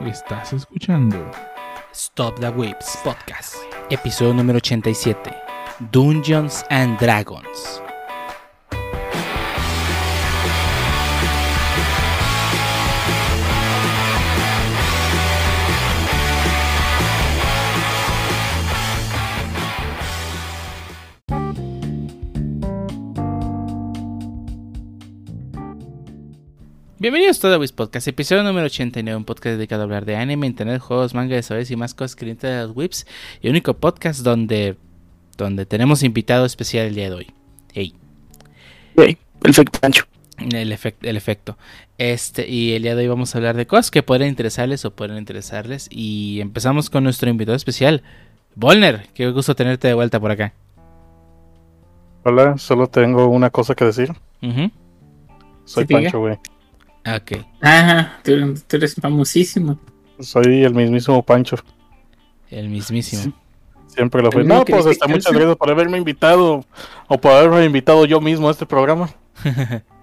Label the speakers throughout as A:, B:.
A: Estás escuchando
B: Stop the Whips Podcast, episodio número 87, Dungeons and Dragons. Bienvenidos a todo Wiz Podcast, episodio número 89, un podcast dedicado a hablar de anime, internet, juegos, manga, de y más cosas que de los whips. Y único podcast donde, donde tenemos invitado especial el día de hoy. Hey.
C: Hey, el efecto Pancho.
B: El, efecto, el efecto. Este, y el día de hoy vamos a hablar de cosas que pueden interesarles o pueden interesarles. Y empezamos con nuestro invitado especial, Volner. Qué gusto tenerte de vuelta por acá.
D: Hola, solo tengo una cosa que decir. Soy Pancho, güey.
B: Ok.
C: Ajá, tú, eres famosísimo.
D: Soy el mismísimo Pancho.
B: El mismísimo.
D: siempre lo fui. No, pues está muchas gracias por haberme invitado o por haberme invitado yo mismo a este programa.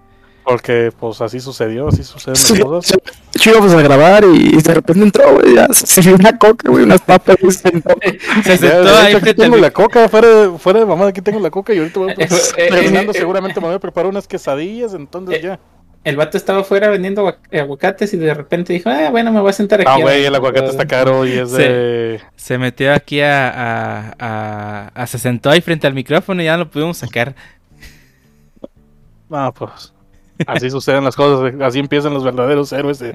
D: Porque pues así sucedió, así suceden las cosas.
C: Yo íbamos a grabar y de repente entró, güey, ya se dio una coca, güey, unas papas, se sentó.
D: Se sentó ahí aquí tengo la coca, fuera de, fuera de mamá, aquí tengo la coca y ahorita voy a, terminando seguramente me voy a preparar unas quesadillas, entonces ya
C: el vato estaba afuera vendiendo aguacates y de repente dijo, ah, bueno, me voy a sentar aquí.
D: Ah, güey, el aguacate está caro y es de...
B: Se metió aquí a, a, Se sentó ahí frente al micrófono y ya no lo pudimos sacar.
D: Ah, pues... Así suceden las cosas, así empiezan los verdaderos héroes de,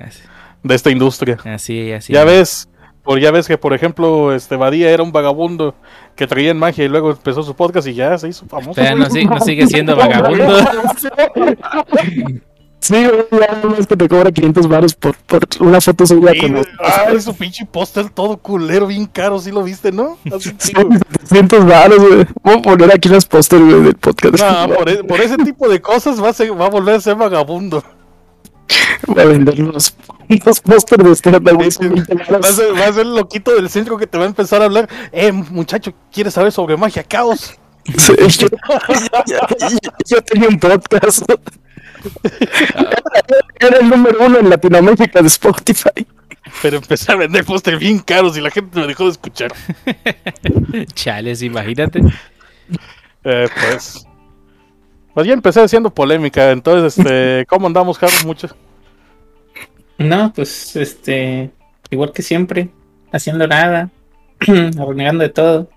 D: esta industria.
B: Así, así.
D: Ya ves, por, ya ves que, por ejemplo, este Badía era un vagabundo que traía en magia y luego empezó su podcast y ya se hizo famoso.
B: Pero no, no sigue siendo vagabundo.
C: Sí, ya es que te cobra 500 baros por, por una foto suya con
D: Ah, es su pinche póster todo culero, bien caro, sí lo viste, ¿no?
C: Así 700 baros, güey. Voy a poner aquí los pósters, güey, del podcast.
D: No, por, e, por, ese tipo de cosas va a, va a volver a ser vagabundo.
C: Voy a vender los, los pósters de este
D: va, a ser, va a ser el loquito del centro que te va a empezar a hablar. Eh, muchacho, ¿quieres saber sobre magia caos?
C: Sí, yo, yo tenía un podcast. Era el número uno en Latinoamérica de Spotify.
D: Pero empecé a vender póster bien caros y la gente me dejó de escuchar.
B: Chales, imagínate.
D: Eh, pues. Pues ya empecé haciendo polémica. Entonces, este, ¿cómo andamos, Carlos? Mucho.
C: No, pues, este. Igual que siempre. Haciendo nada. renegando de todo.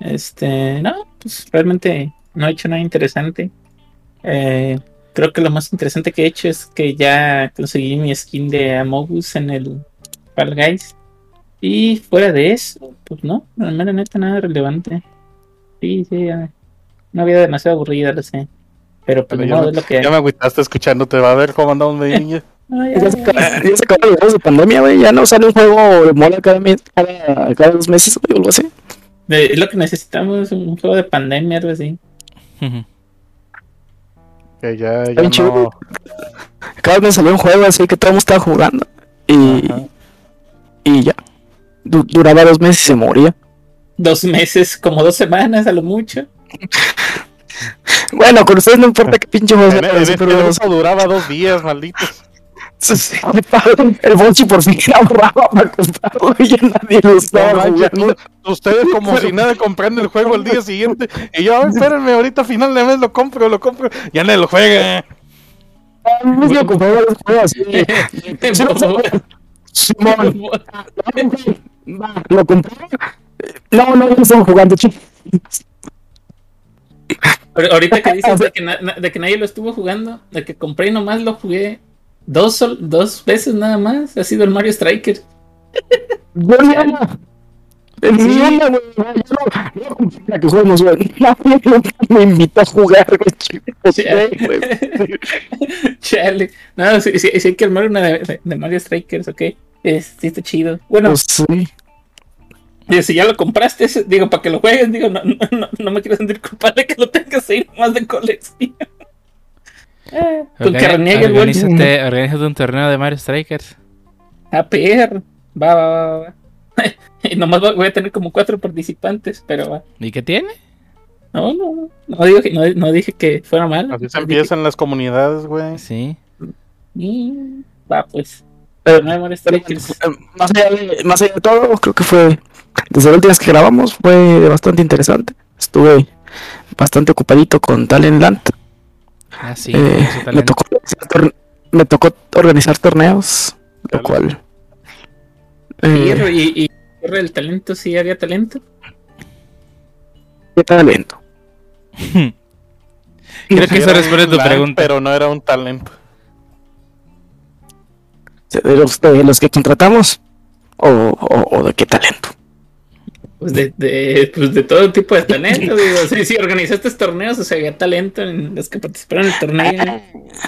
C: Este. No, pues realmente no he hecho nada interesante. Eh, creo que lo más interesante que he hecho es que ya conseguí mi skin de Amogus en el Fall Guys. Y fuera de eso, pues no, la mera neta nada relevante. Sí, sí, ya. Una vida demasiado aburrida, lo sé. Pero pues no, es lo que.
D: Ya me agüitaste escuchándote, va a ver cómo andamos de niña.
C: ya, se acabaron los juegos de pandemia, güey. Ya no sale un juego de mola cada, mes, cada, cada dos meses, o algo así. Es lo que necesitamos, un juego de pandemia, algo así.
D: Que ya, ya no...
C: Cada vez me salió un juego así que todo el mundo estaba jugando. Y, y ya. duraba dos meses y se moría. Dos meses, como dos semanas a lo mucho. bueno, con ustedes no importa qué pinche juego
D: sea. pero eso duraba dos días, malditos.
C: El Bonchi por fin ahorraba para comprarlo y ya nadie lo estaba
D: Ustedes como si nada comprando el juego el día siguiente. Y yo, espérenme, ahorita a final de mes lo compro, lo compro. Ya no lo juega.
C: Lo compré los juegos. Lo compré. No, no, no estamos jugando, chicos. Ahorita que dices de que, de que nadie lo estuvo jugando, de que compré y nomás lo jugué Dos, dos veces nada más. Ha sido el Mario Striker. Yo sí. güey. No, que jugamos, güey. me invitó a jugar, güey. Chale. No, sí, sí, sí, hay que armar una de, de Mario Strikers, ok. Es, sí, está chido. Bueno. Pues sí. si ya lo compraste, digo, para que lo jueguen, digo, no, no, no, me quiero sentir culpable que lo tengas ahí más de colección.
B: Eh, Organízate, un torneo de Mario Strikers.
C: A PR. Va, va, va, va. y nomás voy a tener como cuatro participantes, pero va.
B: ¿Y qué tiene?
C: No, no, no, digo que, no, dije que fuera mal.
D: Así se empiezan las comunidades, güey.
B: Sí.
C: Y va, pues. Pero no me
A: más, allá de, más allá de todo, creo que fue, desde las últimas que grabamos, fue bastante interesante. Estuve bastante ocupadito con Talent Land.
B: Ah, sí,
A: eh, me, tocó, me tocó organizar torneos, lo cual...
C: Eh, ¿Y, y, el talento? ¿Sí había talento?
A: ¿Qué talento?
B: Creo que eso responde tu pregunta.
D: Pero no era un talento.
A: ¿De los, de los que contratamos? ¿O, o, de qué talento?
C: Pues de, de, pues de todo tipo de talento, digo. Sí, sí, organizaste torneos, o sea, había talento en los que participaron en el torneo.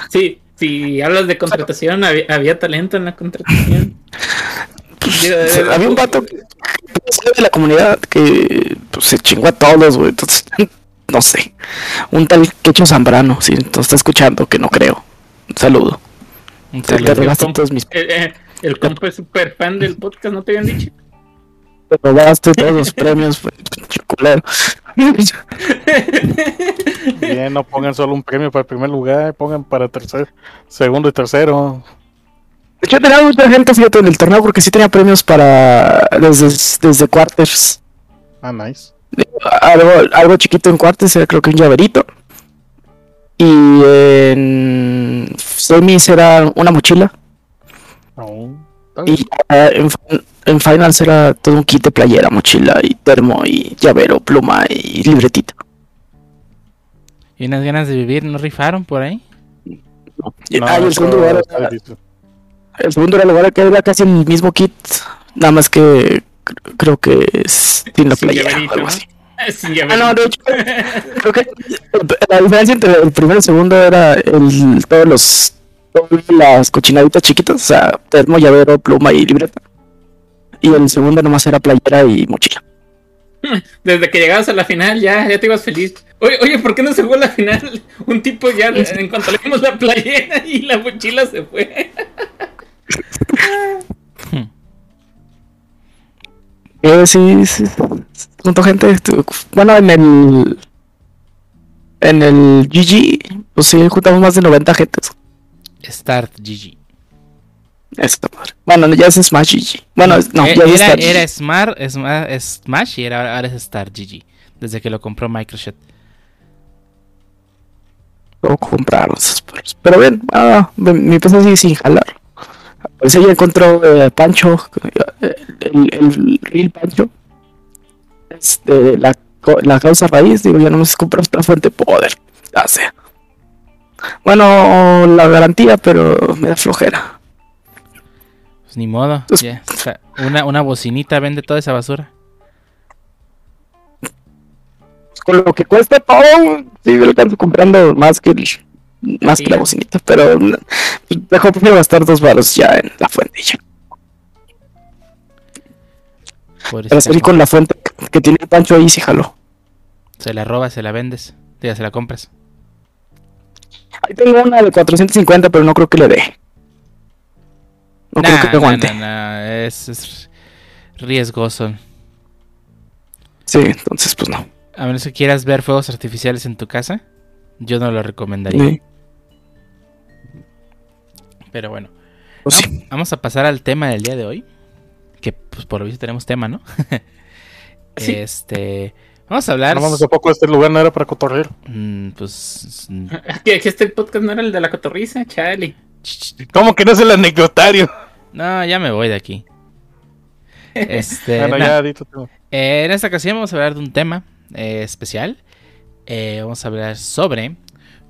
C: Sí, si hablas de contratación, había, talento en la contratación.
A: había un vato de la comunidad que pues, se chingó a todos, güey. Entonces, no sé. Un tal Quecho Zambrano, si sí, está escuchando, que no creo. Un saludo.
C: Un saludo. Te el, todos mis... eh, eh, el compa es súper fan del podcast, ¿no te habían dicho?
A: Te robaste todos los premios, chocolero.
D: Bien, no pongan solo un premio para el primer lugar, pongan para tercer, segundo y tercero.
A: Hecho, tenía mucha gente, fíjate, en el torneo porque sí tenía premios para desde, desde quarters.
D: Ah, nice.
A: Algo, algo chiquito en quarters, era creo que un llaverito. Y en semis era una mochila.
D: Oh,
A: y en, en, finals era todo un kit de playera, mochila y termo y llavero, pluma y libretita.
B: ¿Y unas ganas de vivir no rifaron por ahí?
A: No. Ah, el, segundo lugar era, el segundo lugar que era casi el mismo kit, nada más que creo que sin la playera algo así. Ah, no, de hecho, creo que la diferencia entre el primero y el segundo era el, todos los todas las cochinaditas chiquitas, o sea, termo, llavero, pluma y libreta. Y el segundo nomás era playera y mochila.
C: Desde que llegabas a la final ya, ya te ibas feliz. Oye, oye, ¿por qué no se fue a la final? Un tipo ya, en cuanto le dimos la playera y la mochila se fue.
A: eh, sí, sí. Junto gente. Bueno, en el. En el GG, pues sí, juntamos más de 90 gentes.
B: Start GG.
A: Bueno, ya es Smash GG. Bueno, no,
B: era, era Smart, Smash y era, ahora es Start GG. Desde que lo compró Microsoft.
A: Puedo comprar los Pero bien, ah, mi PC sigue sin jalar. Pues ya encontró eh, Pancho, el, el, real Pancho. Este, la, la causa raíz, digo, ya no me comprar otra fuente de poder. Ya sea. Bueno, la garantía, pero me da flojera.
B: Pues ni modo. Pues, una, una bocinita vende toda esa basura.
A: con lo que cuesta todo, sí lo están comprando más que más que la bocinita, pero mejor prefiero gastar dos baros ya en la fuente ya. Para salir con la fuente que tiene el Pancho ahí, sí jaló.
B: Se la robas, se la vendes, ya se la compras.
A: Ahí tengo una de 450, pero no creo que le dé. No creo que aguante.
B: es, es, riesgoso.
A: Sí, entonces pues no.
B: A menos que quieras ver fuegos artificiales en tu casa, yo no lo recomendaría. Pero bueno. Pues vamos, a pasar al tema del día de hoy. Que pues por lo visto tenemos tema, ¿no? Este. Vamos a hablar.
D: No mames, poco este lugar no era para cotorrear.
B: Mm, pues.
C: Que, este podcast no era el de la cotorriza, Charlie.
D: ¿Cómo que no es el anecdotario?
B: No, ya me voy de aquí. Este. Eh, en esta ocasión vamos a hablar de un tema eh, especial. Eh, vamos a hablar sobre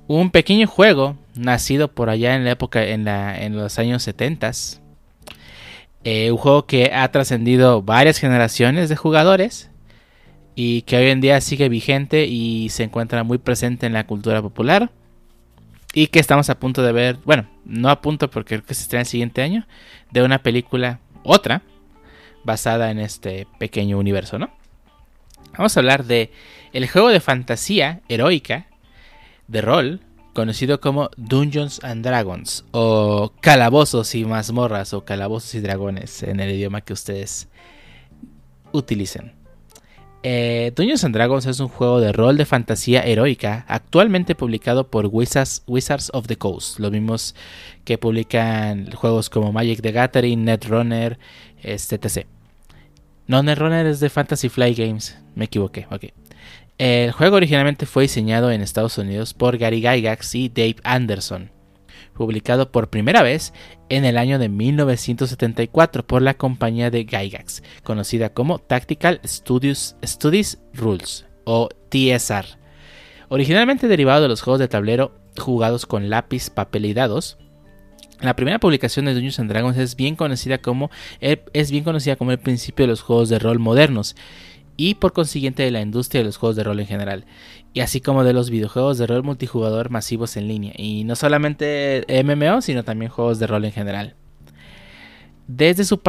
B: un pequeño juego nacido por allá en la época, en, la, en los años 70. un juego que ha trascendido varias generaciones de jugadores y que hoy en día sigue vigente y se encuentra muy presente en la cultura popular. Y que estamos a punto de ver, bueno, no a punto porque creo que se estrena el siguiente año, de una película, otra, basada en este pequeño universo, ¿no? Vamos a hablar de el juego de fantasía heroica de rol conocido como Dungeons and Dragons o Calabozos y mazmorras o Calabozos y dragones en el idioma que ustedes utilicen. Eh, Dungeons and Dragons es un juego de rol de fantasía heroica actualmente publicado por Wizards, of the Coast, los mismos que publican juegos como Magic the Gathering, Netrunner, este, etc. No, Netrunner es de Fantasy Fly Games, me equivoqué, ok. El juego originalmente fue diseñado en Estados Unidos por Gary Gygax y Dave Anderson publicado por primera vez en el año de 1974 por la compañía de Gygax, conocida como Tactical Studies Rules o TSR. Originalmente derivado de los juegos de tablero jugados con lápiz, papel y dados, la primera publicación de Dungeons and Dragons es bien conocida como el principio de los juegos de rol modernos y por consiguiente de la industria de los juegos de rol en general, y así como de los videojuegos de rol multijugador masivos en línea, y no solamente MMO, sino también juegos de rol en general. Desde su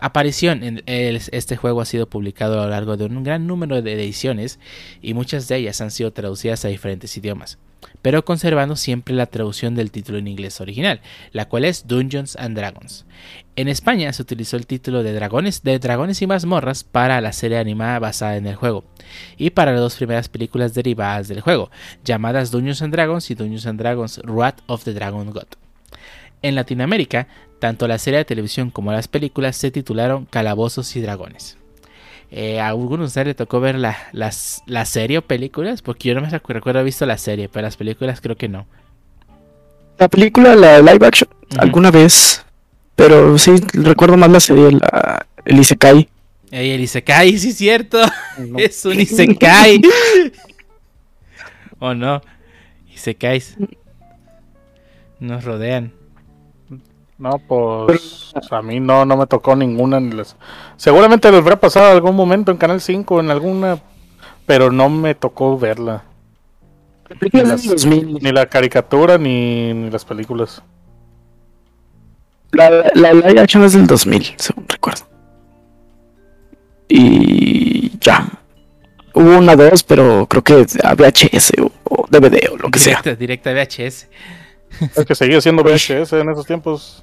B: aparición, en este juego ha sido publicado a lo largo de un gran número de ediciones y muchas de ellas han sido traducidas a diferentes idiomas pero conservando siempre la traducción del título en inglés original, la cual es Dungeons and Dragons. En España se utilizó el título de Dragones, de Dragones y Mazmorras para la serie animada basada en el juego, y para las dos primeras películas derivadas del juego, llamadas Dungeons and Dragons y Dungeons and Dragons Wrath of the Dragon God. En Latinoamérica, tanto la serie de televisión como las películas se titularon Calabozos y Dragones. Eh, ¿A algunos de ustedes le tocó ver la, la serie o películas? Porque yo no me recuerdo haber visto la serie, pero las películas creo que no.
A: La película, la live action, alguna vez. Pero sí, recuerdo más la serie, la, el Isekai.
B: Ey, el Isekai, sí es cierto. es un Isekai. ¿O no? Isekais. Nos rodean.
D: No, pues a mí no, no me tocó ninguna. Seguramente les habrá pasado algún momento en Canal 5, en alguna, pero no me tocó verla. Ni, la caricatura ni, las películas.
A: La, la live action es del 2000, según recuerdo. Y ya. Hubo una dos, pero creo que a VHS o, DVD o lo que
B: sea.
A: Directa
B: VHS.
D: Es que seguía siendo VHS en esos tiempos.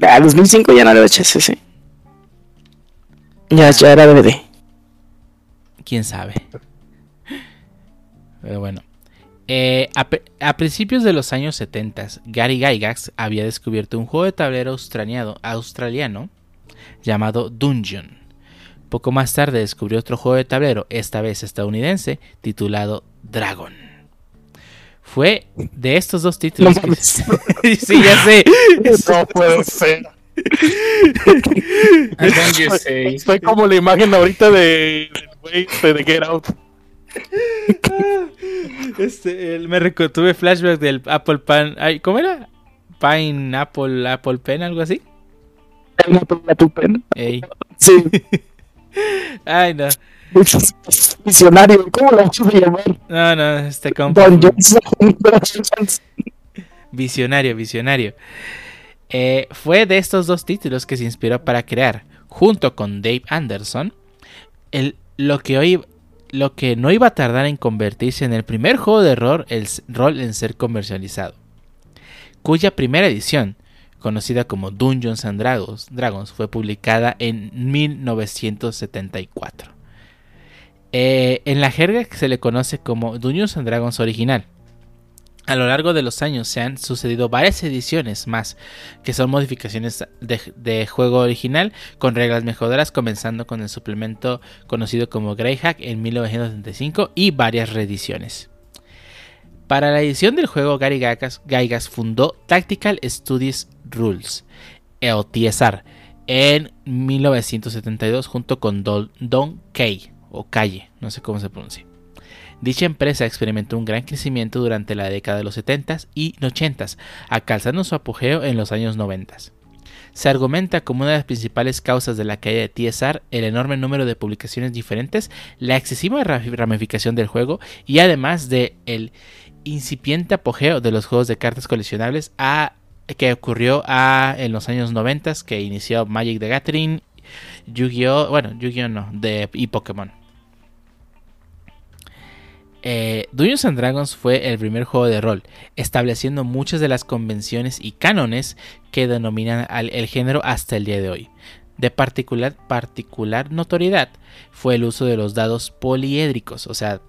A: Ah, 2005 ya no era VHS, sí. Ya, ya era DVD.
B: Quién sabe. Pero bueno. Eh, a, principios de los años 70, Gary Gygax había descubierto un juego de tablero australiano, australiano llamado Dungeon. Poco más tarde descubrió otro juego de tablero, esta vez estadounidense, titulado Dragon. Fue de estos dos títulos. sí, ya sé.
D: No puede ser. Estoy, como la imagen ahorita de güey de, Get Out.
B: Este, me tuve flashback del Apple Pan. ¿Cómo era? Pine Apple Apple Pen, algo así.
A: Apple Apple Pen.
B: Ey.
A: Sí.
B: Ay, no.
A: Visionario, ¿cómo lo vamos a llamar?
B: No, no, este compa. Visionario, visionario. Eh, fue de estos dos títulos que se inspiró para crear, junto con Dave Anderson, el, lo, que hoy, lo que no iba a tardar en convertirse en el primer juego de rol, el rol en ser comercializado, cuya primera edición, conocida como Dungeons and Dragons, Dragons fue publicada en 1974. Eh, en la jerga se le conoce como Dungeons and Dragons original. A lo largo de los años se han sucedido varias ediciones más, que son modificaciones de, juego original con reglas mejoradas, comenzando con el suplemento conocido como Greyhack en 1975 y varias reediciones. Para la edición del juego, Gary Gaigas fundó Tactical Studies Rules, o TSR, en 1972 junto con Don Kay o calle, no sé cómo se pronuncia. Dicha empresa experimentó un gran crecimiento durante la década de los 70s y 80s, alcanzando su apogeo en los años 90. Se argumenta como una de las principales causas de la caída de TSR el enorme número de publicaciones diferentes, la excesiva ramificación del juego y además de el incipiente apogeo de los juegos de cartas coleccionables que ocurrió en los años 90 que inició Magic the Gathering, Yu-Gi-Oh, bueno, Yu-Gi-Oh no, de, y Pokémon. Eh, Dungeons and Dragons fue el primer juego de rol, estableciendo muchas de las convenciones y cánones que denominan al, el género hasta el día de hoy. De particular, particular notoriedad fue el uso de los dados poliédricos, o sea,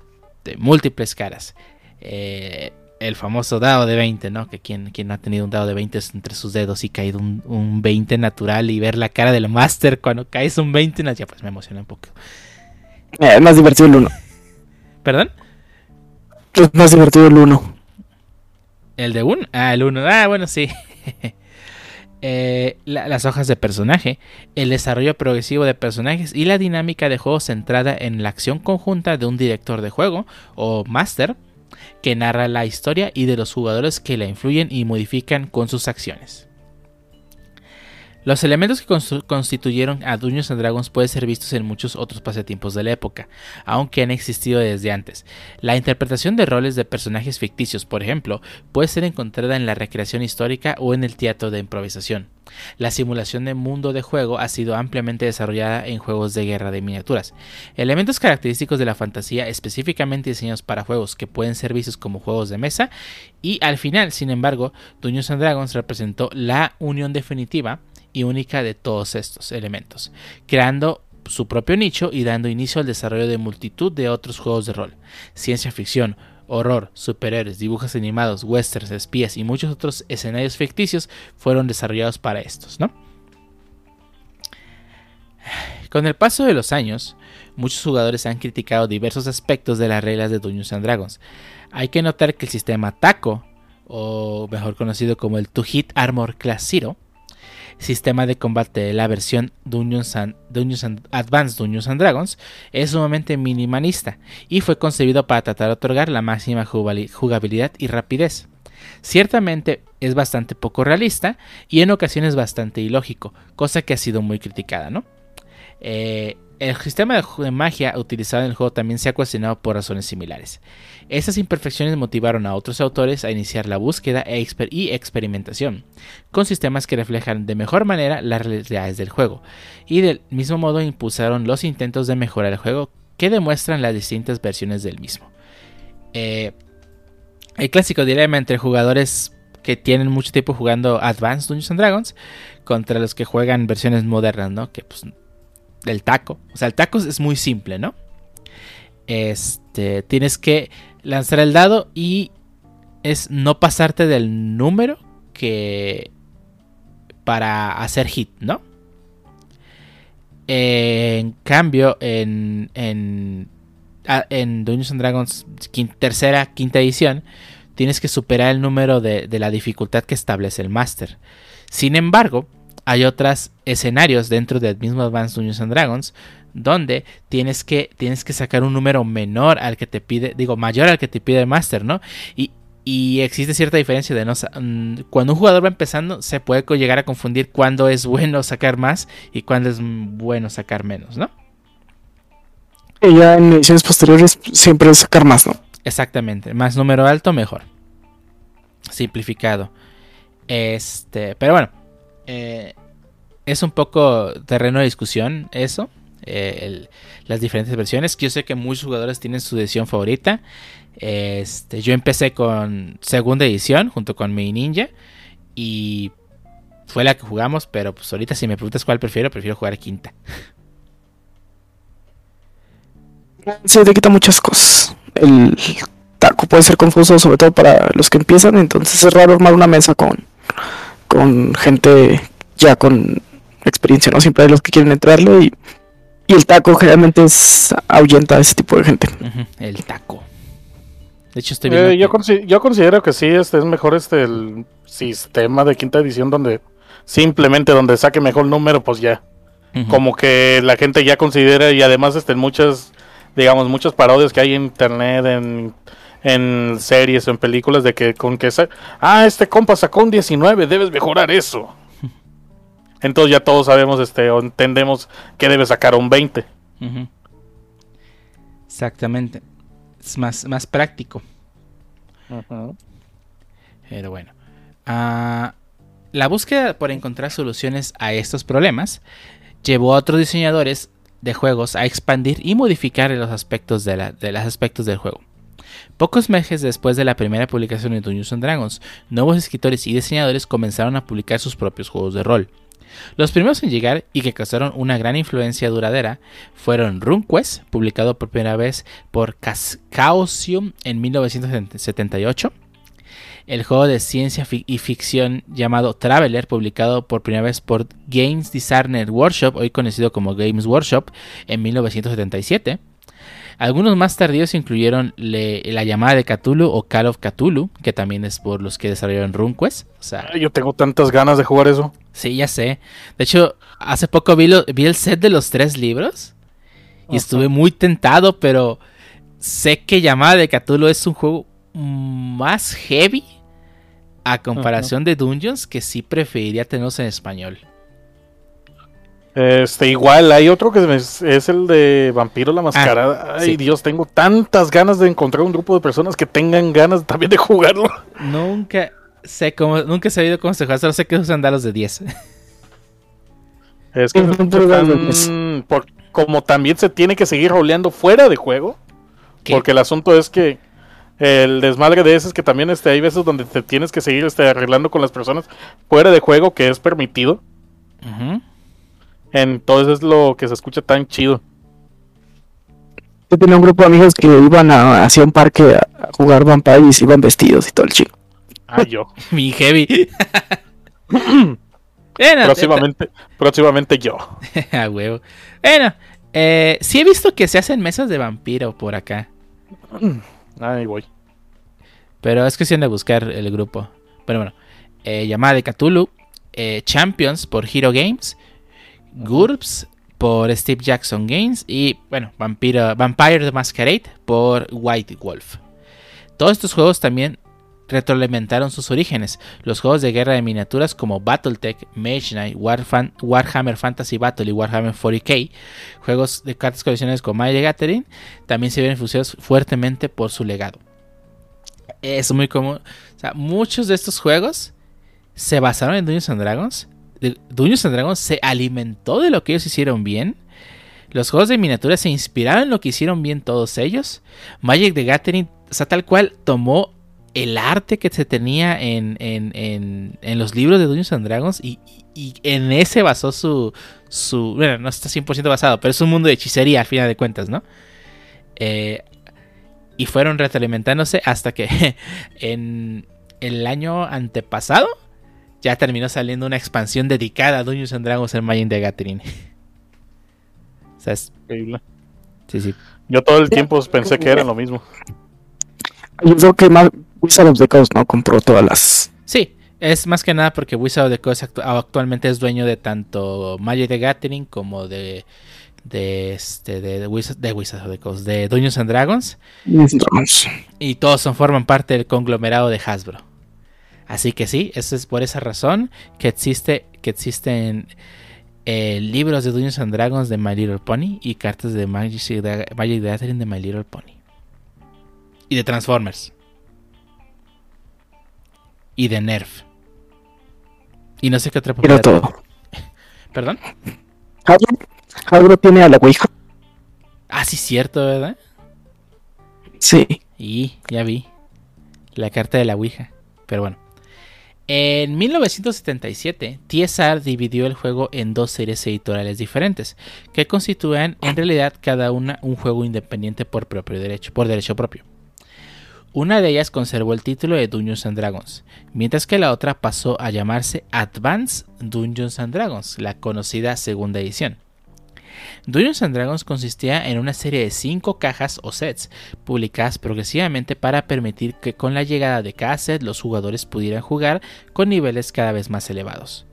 B: de múltiples caras. Eh, el famoso dado de 20, ¿no? Que quien, quien ha tenido un dado de 20 entre sus dedos y caído un, 20 natural y ver la cara del máster cuando caes un 20, ya pues me emociona un poco.
A: Eh, es más divertido el 1.
B: ¿Perdón?
A: Es más divertido el 1.
B: ¿El de 1? Ah, el 1. Ah, bueno, sí. Eh, las hojas de personaje, el desarrollo progresivo de personajes y la dinámica de juego centrada en la acción conjunta de un director de juego o máster que narra la historia y de los jugadores que la influyen y modifican con sus acciones. Los elementos que constituyeron a Dungeons and Dragons pueden ser vistos en muchos otros pasatiempos de la época, aunque han existido desde antes. La interpretación de roles de personajes ficticios, por ejemplo, puede ser encontrada en la recreación histórica o en el teatro de improvisación. La simulación de mundo de juego ha sido ampliamente desarrollada en juegos de guerra de miniaturas. Elementos característicos de la fantasía específicamente diseñados para juegos que pueden ser vistos como juegos de mesa y al final, sin embargo, Dungeons and Dragons representó la unión definitiva y única de todos estos elementos, creando su propio nicho y dando inicio al desarrollo de multitud de otros juegos de rol, ciencia ficción, horror, superhéroes, dibujos animados, westerns, espías y muchos otros escenarios ficticios fueron desarrollados para estos, ¿no? Con el paso de los años, muchos jugadores han criticado diversos aspectos de las reglas de Dungeons and Dragons. Hay que notar que el sistema TACO, o mejor conocido como el Two Hit Armor Class Zero, sistema de combate de la versión Dungeons, and, Advanced Dungeons and Dragons es sumamente minimalista y fue concebido para tratar de otorgar la máxima jugabilidad y rapidez. Ciertamente es bastante poco realista y en ocasiones bastante ilógico, cosa que ha sido muy criticada, ¿no? Eh, el sistema de magia utilizado en el juego también se ha cuestionado por razones similares. Estas imperfecciones motivaron a otros autores a iniciar la búsqueda e y experimentación, con sistemas que reflejan de mejor manera las realidades del juego, y del mismo modo impulsaron los intentos de mejorar el juego que demuestran las distintas versiones del mismo. Eh, el clásico dilema entre jugadores que tienen mucho tiempo jugando Advanced Dungeons Dragons contra los que juegan versiones modernas, ¿no? Que pues el taco. O sea, el taco es muy simple, ¿no? Este, tienes que lanzar el dado y es no pasarte del número que para hacer hit, ¿no? En cambio, en, en, en Dungeons and Dragons tercera, quinta edición, tienes que superar el número de, de la dificultad que establece el máster. Sin embargo, hay otros escenarios dentro del mismo Advanced Dungeons and Dragons donde tienes que, tienes que sacar un número menor al que te pide, digo, mayor al que te pide el Master, ¿no? Y, existe cierta diferencia de no mm, cuando un jugador va empezando se puede llegar a confundir cuándo es bueno sacar más y cuándo es bueno sacar menos, ¿no?
A: Y ya en ediciones posteriores siempre es sacar más, ¿no?
B: Exactamente, más número alto mejor. Simplificado. Este, pero bueno, eh, es un poco terreno de discusión eso. Eh, las diferentes versiones. Yo sé que muchos jugadores tienen su edición favorita. Este, yo empecé con segunda edición junto con mi ninja. Y fue la que jugamos. Pero pues ahorita si me preguntas cuál prefiero, prefiero jugar quinta.
A: Se te quita muchas cosas. El taco puede ser confuso, sobre todo para los que empiezan. Entonces es raro armar una mesa con con gente ya con experiencia, ¿no? Siempre hay los que quieren entrarle y, y el taco generalmente es ahuyenta a ese tipo de gente.
B: el taco. De hecho, estoy
D: viendo. Eh, yo, considero que sí, este es mejor este el sistema de quinta edición donde simplemente donde saque mejor número, pues ya. Como que la gente ya considera y además este, muchas, digamos, muchas parodias que hay en internet, en en series o en películas de que con que ah este compa sacó un 19 debes mejorar eso. Entonces ya todos sabemos este o entendemos que debe sacar un 20
B: exactamente. Es más más práctico. Pero bueno ah, la búsqueda por encontrar soluciones a estos problemas llevó a otros diseñadores de juegos a expandir y modificar los aspectos de, la, de los aspectos del juego Pocos meses después de la primera publicación de Dungeons Dragons, nuevos escritores y diseñadores comenzaron a publicar sus propios juegos de rol. Los primeros en llegar y que causaron una gran influencia duradera fueron RuneQuest, publicado por primera vez por Chaosium en 1978, el juego de ciencia y ficción llamado Traveler, publicado por primera vez por Games Designer Workshop, hoy conocido como Games Workshop, en 1977. Algunos más tardíos incluyeron la llamada de Cthulhu o Call of Cthulhu, que también es por los que desarrollaron RuneQuest. O sea,
D: yo tengo tantas ganas de jugar eso.
B: Sí, ya sé. De hecho, hace poco vi, el set de los tres libros y estuve muy tentado, pero sé que llamada de Cthulhu es un juego más heavy a comparación de Dungeons que sí preferiría tenerlos en español.
D: Este, igual, hay otro que es, el de Vampiro la Mascarada. Ah, Ay, Dios, tengo tantas ganas de encontrar un grupo de personas que tengan ganas también de jugarlo.
B: Nunca sé cómo, nunca he sabido cómo se juega, solo sé que usan dados de 10.
D: Es que por, como también se tiene que seguir roleando fuera de juego. Porque el asunto es que el desmadre de ese es que también este, hay veces donde te tienes que seguir este, arreglando con las personas fuera de juego, que es permitido. Entonces es lo que se escucha tan chido.
A: Yo tenía un grupo de amigos que iban a, hacia un parque a, jugar Vampires, iban vestidos y todo el chico.
D: Ah, yo.
B: Mi heavy.
D: próximamente, próximamente yo.
B: a huevo. Bueno, eh, sí he visto que se hacen mesas de vampiro por acá.
D: Ahí voy.
B: Pero es cuestión de buscar el grupo. Pero bueno, eh, llamada de Cthulhu, eh, Champions por Hero Games, GURPS por Steve Jackson Games y, bueno, Vampire, Vampire the Masquerade por White Wolf. Todos estos juegos también retroalimentaron sus orígenes. Los juegos de guerra de miniaturas como Battletech, Mage Knight, Warhammer Fantasy Battle y Warhammer 40k, juegos de cartas coleccionables como Magic Gathering, también se ven influenciados fuertemente por su legado. Es muy común. Muchos de estos juegos se basaron en Dungeons and Dragons Dungeons and Dragons se alimentó de lo que ellos hicieron bien. Los juegos de miniaturas se inspiraron en lo que hicieron bien todos ellos. Magic the Gathering, o sea, tal cual tomó el arte que se tenía en, los libros de Dungeons and Dragons y, en ese basó su, su. Bueno, no está 100% basado, pero es un mundo de hechicería al final de cuentas, ¿no? Eh, y fueron retroalimentándose hasta que en el año antepasado ya terminó saliendo una expansión dedicada a Dungeons and Dragons en Magic the Gathering.
D: o sea, es... Increíble. Sí, sí. Yo todo el tiempo pensé que era lo mismo.
A: Yo creo que más Wizard of the Coast no compró todas las.
B: Sí, es más que nada porque Wizard of the Coast actualmente es dueño de tanto Magic the Gathering como de de este de, Wizard, de Wizard of the Coast, de Dungeons and Dragons. Y todos son, forman parte del conglomerado de Hasbro. Así que sí, es por esa razón que existe que existen eh, libros de Dungeons and Dragons de My Little Pony y cartas de Magic, de Magic the Gathering de My Little Pony. Y de Transformers. Y de Nerf. Y no sé qué otra
A: Pero todo.
B: ¿Perdón?
A: Hasbro tiene a la Ouija.
B: Ah, sí, cierto, ¿verdad?
A: Sí.
B: Y ya vi. La carta de la Ouija. Pero bueno. En 1977, TSR dividió el juego en dos series editoriales diferentes, que constituían en realidad cada una un juego independiente por, propio derecho, por derecho propio. Una de ellas conservó el título de Dungeons and Dragons, mientras que la otra pasó a llamarse Advanced Dungeons and Dragons, la conocida segunda edición. Dungeons and Dragons consistía en una serie de 5 cajas o sets, publicadas progresivamente para permitir que con la llegada de cada set los jugadores pudieran jugar con niveles cada vez más elevados.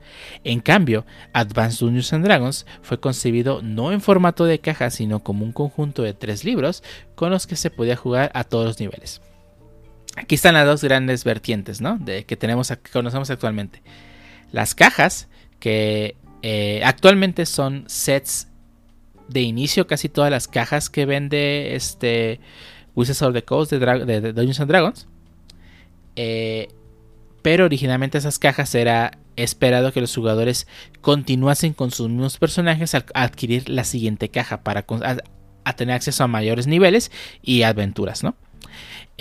B: En cambio, Advanced Dungeons and Dragons fue concebido no en formato de caja, sino como un conjunto de tres libros con los que se podía jugar a todos los niveles. Aquí están las dos grandes vertientes, ¿no? De que tenemos, que conocemos actualmente. Las cajas, que eh, actualmente son sets de inicio casi todas las cajas que vende este Wizards of the Coast de, Dungeons and Dragons. Eh, pero originalmente esas cajas era esperado que los jugadores continuasen con sus mismos personajes al adquirir la siguiente caja para tener acceso a mayores niveles y aventuras, ¿no?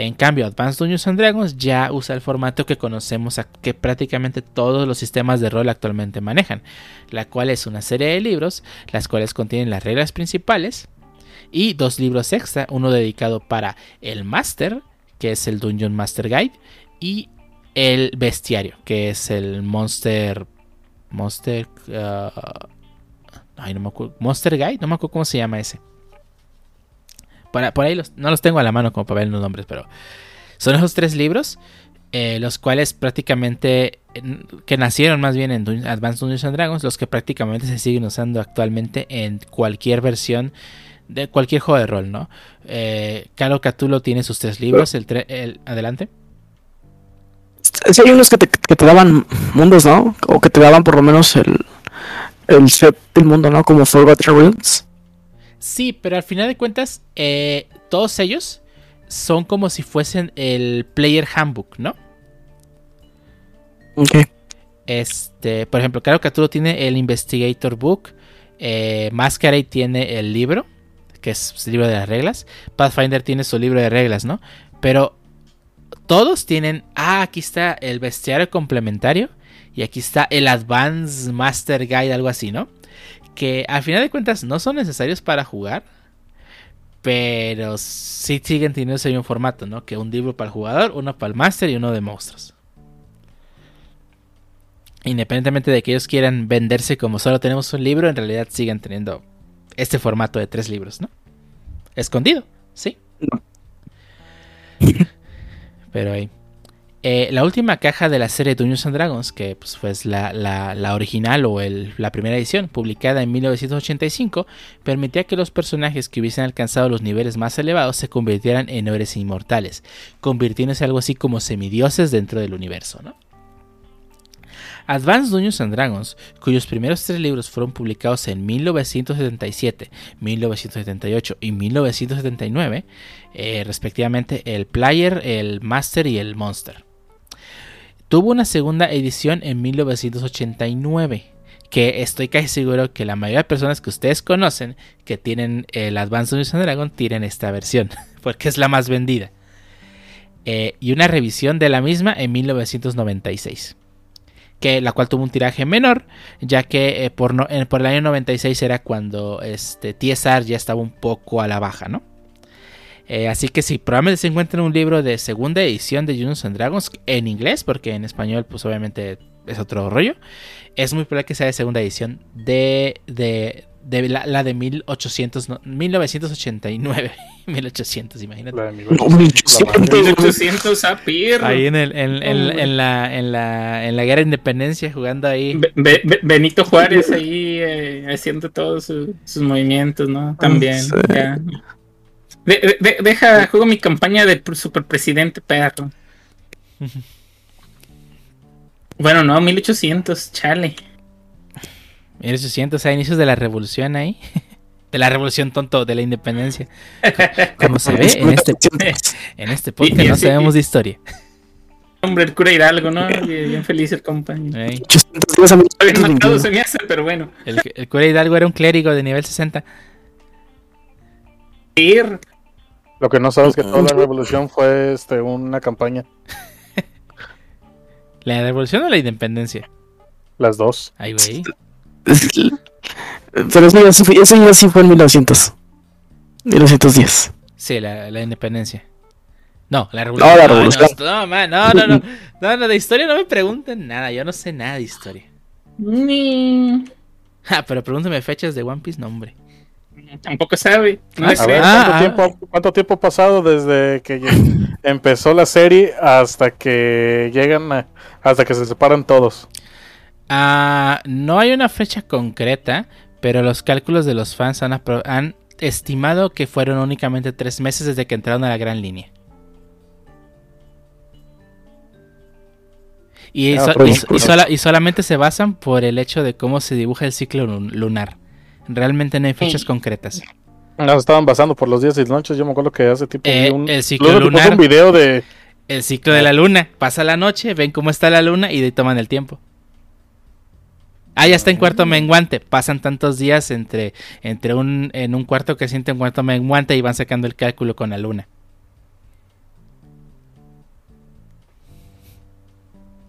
B: En cambio, Advanced Dungeons and Dragons ya usa el formato que conocemos que prácticamente todos los sistemas de rol actualmente manejan, la cual es una serie de libros, las cuales contienen las reglas principales y dos libros extra, uno dedicado para el Master, que es el Dungeon Master Guide, y el Bestiario, que es el Monster Monster uh, ay, no me acuerdo, Monster Guide, no me acuerdo cómo se llama ese por ahí no los tengo a la mano como para ver los nombres, pero son esos tres libros, eh, los cuales prácticamente, que nacieron más bien en Advanced Dungeons and Dragons, los que prácticamente se siguen usando actualmente en cualquier versión de cualquier juego de rol, ¿no? Eh, Calo Catulo tiene sus tres libros, el, el adelante.
A: Sí, hay unos que te, que te, daban mundos, ¿no? O que te daban por lo menos el, el set del mundo, ¿no? Como Forgotten Realms.
B: Sí, pero al final de cuentas, eh, todos ellos son como si fuesen el Player Handbook, ¿no?
A: Ok.
B: Este, por ejemplo, Caro Caturo tiene el Investigator Book. Eh, Masquerade tiene el libro, que es el libro de las reglas. Pathfinder tiene su libro de reglas, ¿no? Pero todos tienen. Ah, aquí está el bestiario complementario. Y aquí está el Advanced Master Guide, algo así, ¿no? Que al final de cuentas no son necesarios para jugar, pero sí siguen teniendo ese mismo formato, ¿no? Que un libro para el jugador, uno para el máster y uno de monstruos. Independientemente de que ellos quieran venderse como solo tenemos un libro, en realidad siguen teniendo este formato de tres libros, ¿no? Escondido, sí. Pero ahí. Eh, la última caja de la serie Dungeons and Dragons, que pues, fue la, original o la primera edición, publicada en 1985, permitía que los personajes que hubiesen alcanzado los niveles más elevados se convirtieran en héroes inmortales, convirtiéndose algo así como semidioses dentro del universo. Advanced Dungeons and Dragons, cuyos primeros tres libros fueron publicados en 1977, 1978 y 1979, eh, respectivamente el Player, el Master y el Monster. Tuvo una segunda edición en 1989 que estoy casi seguro que la mayoría de personas que ustedes conocen que tienen el Advanced Dungeons Dragons tienen esta versión, porque es la más vendida. Eh, y una revisión de la misma en 1996, que la cual tuvo un tiraje menor, ya que eh, por, por, el año 96 era cuando este, TSR ya estaba un poco a la baja, ¿no? Eh, así que si probablemente se encuentren un libro de segunda edición de Dungeons and Dragons en inglés, porque en español pues obviamente es otro rollo, es muy probable que sea de segunda edición de, de, la, de 1800, 1989. 1800, imagínate. La de
C: 1800.
B: Ahí en, el, en, en, la, en, la, en la guerra de independencia, jugando ahí.
C: Benito Juárez ahí eh, haciendo todos sus movimientos, ¿no? También. Ya deja, juego mi campaña de superpresidente perro. bueno, no, 1800, chale.
B: 1800, a inicios de la revolución ahí. De la revolución tonto, de la independencia. Como se ve en este, en este podcast, no sabemos de historia.
C: Hombre, el cura Hidalgo, ¿no? Bien feliz el compañero. pero bueno.
B: El, el, cura Hidalgo era un clérigo de nivel 60.
D: Lo que no sabes es que toda la revolución fue este, una campaña.
B: ¿La revolución o la independencia?
D: Las dos.
B: Ay, güey.
A: Pero eso ya, sí fue, eso ya sí fue en 1900. 1910.
B: Sí, la, la independencia. No, la revolución. No, la revolución. No, no, no, no, no, no, no, de historia no me pregunten nada. Yo no sé nada de historia.
C: Ni.
B: Ah, pero pregúntame fechas de One Piece, no, hombre.
C: Tampoco sabe.
D: ¿cuánto, tiempo, ha pasado desde que empezó la serie hasta que llegan, hasta que se separan todos?
B: Ah, no hay una fecha concreta, pero los cálculos de los fans han, han estimado que fueron únicamente tres meses desde que entraron a la gran línea. Y, ah, y, solamente se basan por el hecho de cómo se dibuja el ciclo lunar. Realmente no hay fechas concretas.
D: Estaban basando por los días y noches. Yo me acuerdo que hace tipo
B: eh, un, el ciclo lunar,
D: un video de
B: el ciclo de la luna. Pasa la noche, ven cómo está la luna y de ahí toman el tiempo. Ah, ya está en cuarto menguante. Pasan tantos días entre, entre un, en un cuarto creciente, un cuarto menguante y van sacando el cálculo con la luna.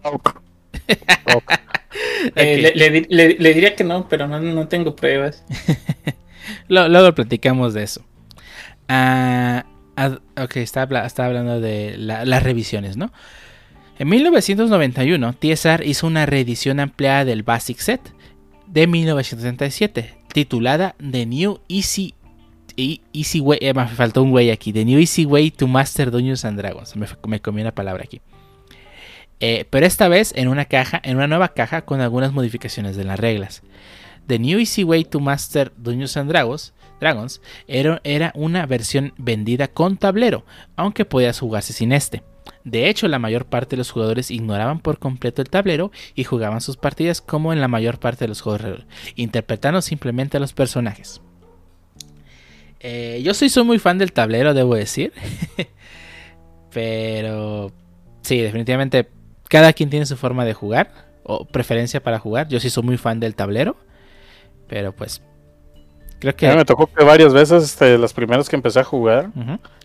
B: Okay. Okay.
C: Eh, le, diría que no, pero no, tengo pruebas.
B: Luego platicamos de eso. Ah, ok, estaba, hablando de las revisiones, ¿no? En 1991, TSR hizo una reedición ampliada del Basic Set de 1977, titulada The New Easy, e, Easy Way. Eh, me faltó un way aquí. The New Easy Way to Master Dungeons and Dragons. Me, me comí una palabra aquí. Eh, pero esta vez en una caja, en una nueva caja con algunas modificaciones de las reglas. The New Easy Way to Master Dungeons and Dragons, Dragons era, una versión vendida con tablero, aunque podías jugarse sin este. De hecho, la mayor parte de los jugadores ignoraban por completo el tablero y jugaban sus partidas como en la mayor parte de los juegos, interpretando simplemente a los personajes. Eh, yo soy, soy muy fan del tablero, debo decir. Pero sí, definitivamente cada quien tiene su forma de jugar o preferencia para jugar. Yo sí soy muy fan del tablero, pero pues creo que...
D: me tocó que varias veces, este, las primeras que empecé a jugar,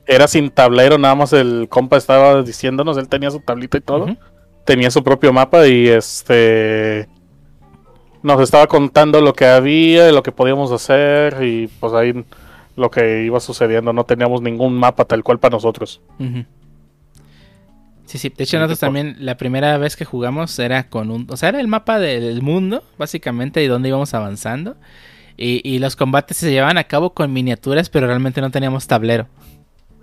D: era sin tablero, nada más el compa estaba diciéndonos, él tenía su tablita y todo, tenía su propio mapa y este... Nos estaba contando lo que había, lo que podíamos hacer y pues ahí lo que iba sucediendo, no teníamos ningún mapa tal cual para nosotros.
B: Sí, sí. De hecho, nosotros también la primera vez que jugamos era con un... O sea, era el mapa del mundo, básicamente, y dónde íbamos avanzando. Y, los combates se llevaban a cabo con miniaturas, pero realmente no teníamos tablero.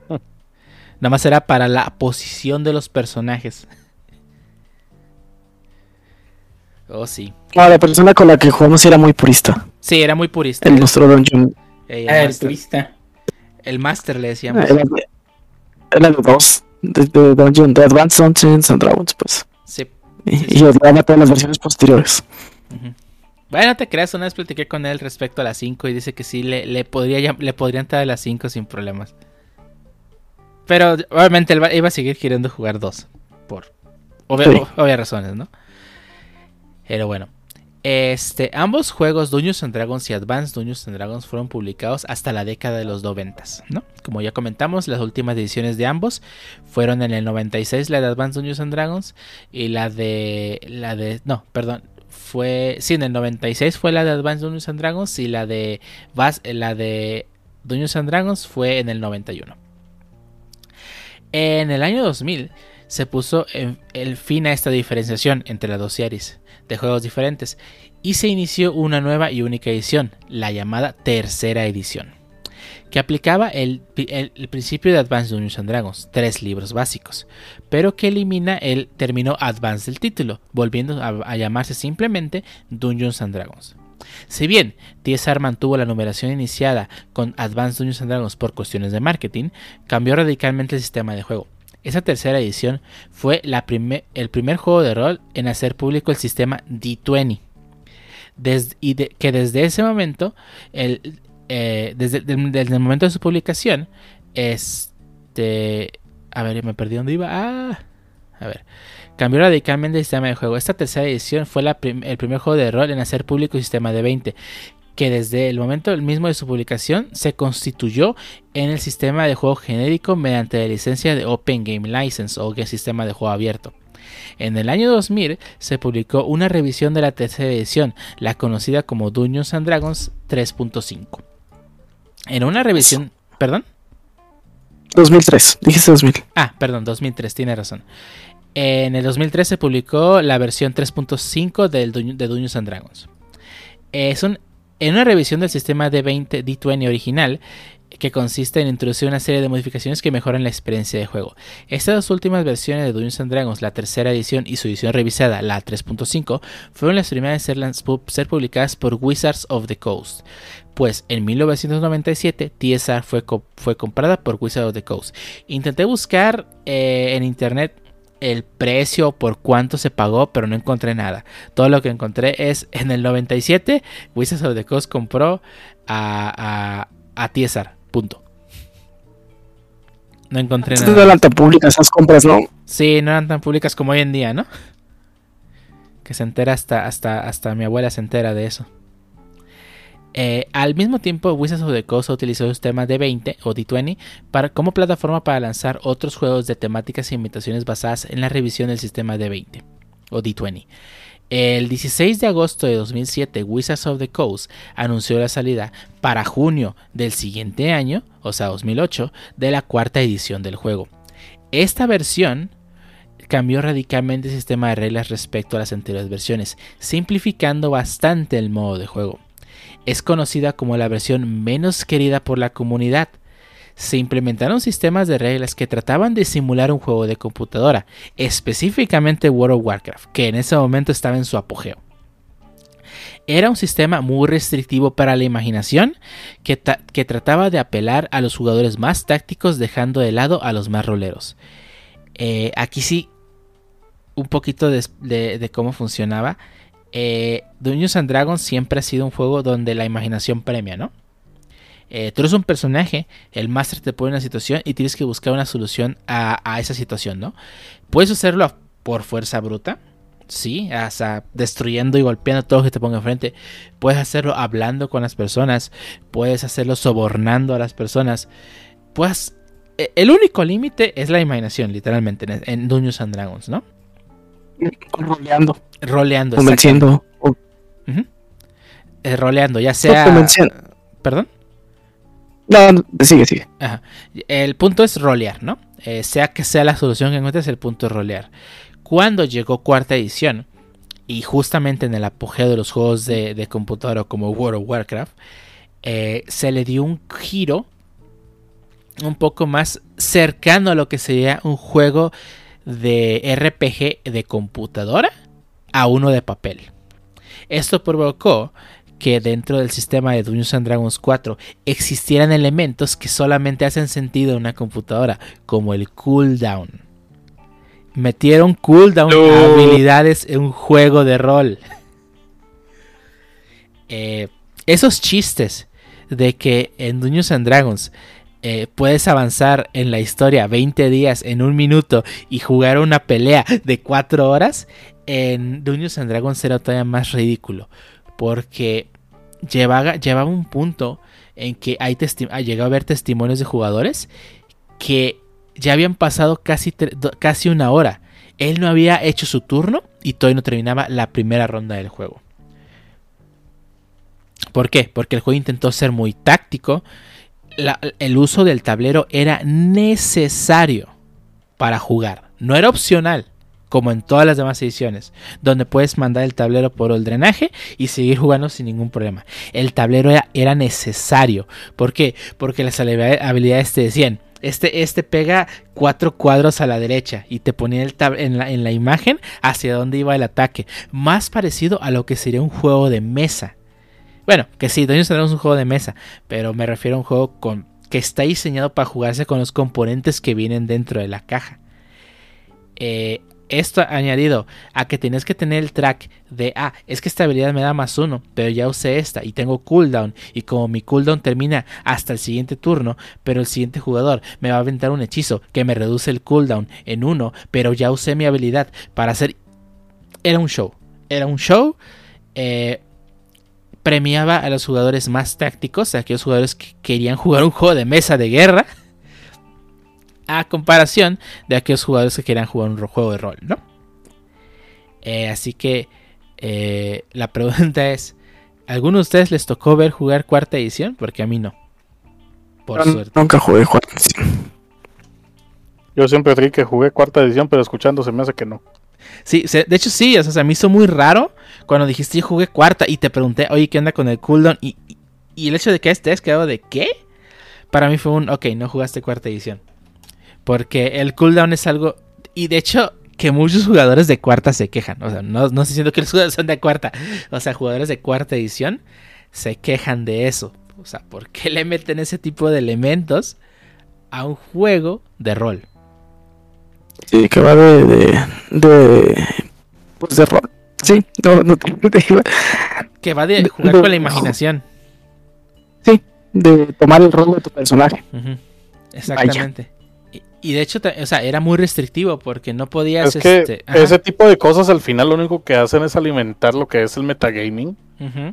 B: Nada más era para la posición de los personajes. Oh, sí.
A: Ah, la persona con la que jugamos era muy purista.
B: Sí, era muy purista.
A: El nuestro dungeon.
C: ah, el purista.
B: El master le decíamos.
A: Era, de dos de, Dungeon, de Advanced Dungeons and Dragons, pues.
B: Sí.
A: Y, yo a todas las versiones posteriores.
B: Bueno, no te creas, una vez platiqué con él respecto a las 5 y dice que sí, le, le, podría, le podrían entrar a las 5 sin problemas. Pero obviamente él iba a seguir queriendo jugar 2. Por obvias razones, ¿no? Pero bueno. Este, ambos juegos, Dungeons and Dragons y Advanced Dungeons and Dragons, fueron publicados hasta la década de los 90, ¿no? Como ya comentamos, las últimas ediciones de ambos fueron en el 96 la de Advanced Dungeons and Dragons y la de la de no, perdón, fue sí en el 96 fue la de Advanced Dungeons and Dragons y la de la de Dungeons and Dragons fue en el 91. En el año 2000 se puso el fin a esta diferenciación entre las dos series de juegos diferentes y se inició una nueva y única edición, la llamada tercera edición, que aplicaba el, principio de Advanced Dungeons and Dragons, tres libros básicos, pero que elimina el término Advanced del título, volviendo a, llamarse simplemente Dungeons and Dragons. Si bien TSR mantuvo la numeración iniciada con Advanced Dungeons and Dragons por cuestiones de marketing, cambió radicalmente el sistema de juego, esa tercera edición fue el primer juego de rol en hacer público el sistema D20. y que desde ese momento, eh, desde, el momento de su publicación, este... A ver, me perdí dónde iba. Ah, a ver. Cambió radicalmente el sistema de juego. Esta tercera edición fue el primer juego de rol en hacer público el sistema de 20, que desde el momento mismo de su publicación se constituyó en el sistema de juego genérico mediante la licencia de Open Game License o el sistema de juego abierto. En el año 2000 se publicó una revisión de la tercera edición, la conocida como Dungeons and Dragons 3.5. En una revisión, ¿perdón?
A: 2003, dijiste 2000.
B: Ah, perdón, 2003, tiene razón. En el 2003 se publicó la versión 3.5 de Dungeons and Dragons. Es un en una revisión del sistema D20 D20 original, que consiste en introducir una serie de modificaciones que mejoran la experiencia de juego. Estas dos últimas versiones de Dungeons and Dragons, la tercera edición y su edición revisada, la 3.5, fueron las primeras en ser, publicadas por Wizards of the Coast. Pues en 1997 TSR fue, fue comprada por Wizards of the Coast. Intenté buscar eh, en internet el precio por cuánto se pagó, pero no encontré nada. Todo lo que encontré es en el 97, Wizards of the Coast compró a, a, a punto. No encontré nada.
A: No eran tan públicas esas compras, ¿no?
B: Sí, no eran tan públicas como hoy en día, ¿no? Que se entera hasta, hasta, hasta mi abuela se entera de eso. Eh, al mismo tiempo, Wizards of the Coast utilizó el sistema D20 o D20 para, como plataforma para lanzar otros juegos de temáticas e invitaciones basadas en la revisión del sistema D20. o D20. El 16 de agosto de 2007, Wizards of the Coast anunció la salida para junio del siguiente año, o sea 2008, de la cuarta edición del juego. Esta versión cambió radicalmente el sistema de reglas respecto a las anteriores versiones, simplificando bastante el modo de juego. Es conocida como la versión menos querida por la comunidad, se implementaron sistemas de reglas que trataban de simular un juego de computadora, específicamente World of Warcraft, que en ese momento estaba en su apogeo. Era un sistema muy restrictivo para la imaginación que, trataba de apelar a los jugadores más tácticos dejando de lado a los más roleros. Eh, aquí sí, un poquito de, cómo funcionaba. Eh, Dungeons and Dragons siempre ha sido un juego donde la imaginación premia, ¿no? Eh, tú eres un personaje, el máster te pone en una situación y tienes que buscar una solución a, esa situación, ¿no? Puedes hacerlo por fuerza bruta, sí, hasta destruyendo y golpeando a todo lo que te ponga enfrente. Puedes hacerlo hablando con las personas, puedes hacerlo sobornando a las personas. Pues el único límite es la imaginación, literalmente, en, Dungeons and Dragons, ¿no?
A: Roleando.
B: Roleando.
A: Convenciendo.
B: Eh, roleando, ya sea. ¿Perdón?
A: No, sigue, sigue.
B: El punto es rolear, ¿no? Eh, sea que sea la solución que encuentres, el punto es rolear. Cuando llegó cuarta edición, y justamente en el apogeo de los juegos de, computadora como World of Warcraft, eh, se le dio un giro un poco más cercano a lo que sería un juego de RPG de computadora a uno de papel. Esto provocó que dentro del sistema de Dungeons and Dragons 4 existieran elementos que solamente hacen sentido en una computadora, como el cooldown. Metieron cooldown habilidades en un juego de rol. Eh, esos chistes de que en Dungeons and Dragons eh, puedes avanzar en la historia 20 días en un minuto y jugar una pelea de 4 horas, en Dungeons and Dragons era todavía más ridículo. Porque llevaba, llevaba un punto en que hay ah, llegado a haber testimonios de jugadores que ya habían pasado casi, casi una hora. Él no había hecho su turno y todavía no terminaba la primera ronda del juego. ¿Por qué? Porque el juego intentó ser muy táctico. El uso del tablero era necesario para jugar. No era opcional como en todas las demás ediciones, donde puedes mandar el tablero por el drenaje y seguir jugando sin ningún problema. El tablero era, necesario. ¿Por qué? Porque las habilidades te decían, este, este pega cuatro cuadros a la derecha y te ponía el en, la, en la imagen hacia dónde iba el ataque. Más parecido a lo que sería un juego de mesa. Bueno, que sí, Dungeons tenemos un juego de mesa, pero me refiero a un juego con, que está diseñado para jugarse con los componentes que vienen dentro de la caja. Eh, esto añadido a que tienes que tener el track de, ah, es que esta habilidad me da más uno, pero ya usé esta y tengo cooldown. Y como mi cooldown termina hasta el siguiente turno, pero el siguiente jugador me va a aventar un hechizo que me reduce el cooldown en uno, pero ya usé mi habilidad para hacer... Era un show. Era un show. Eh, premiaba a los jugadores más tácticos, a aquellos jugadores que querían jugar un juego de mesa de guerra a comparación de aquellos jugadores que quieran jugar un juego de rol, ¿no? Eh, así que eh, la pregunta es, ¿alguno de ustedes les tocó ver jugar cuarta edición? Porque a mí no.
A: Por suerte. Nunca jugué cuarta edición.
D: Yo siempre creí que jugué cuarta edición, pero escuchando se me hace que no.
B: Sí, de hecho sí, o sea, me hizo muy raro cuando dijiste yo jugué cuarta y te pregunté, oye, ¿qué onda con el cooldown? Y, y, el hecho de que este es quedado de qué? Para mí fue un, ok, no jugaste cuarta edición. Porque el cooldown es algo. Y de hecho, que muchos jugadores de cuarta se quejan. O sea, no, no estoy diciendo que los jugadores son de cuarta. O sea, jugadores de cuarta edición se quejan de eso. O sea, ¿por qué le meten ese tipo de elementos a un juego de rol?
A: Sí, que va de. de, pues de rol. Sí, no, no te, iba.
B: Que va de jugar con la imaginación.
A: Sí, de tomar el rol de tu personaje.
B: Exactamente. Y de hecho, o sea, era muy restrictivo porque no podías.
D: Es que este, ese tipo de cosas al final lo único que hacen es alimentar lo que es el metagaming.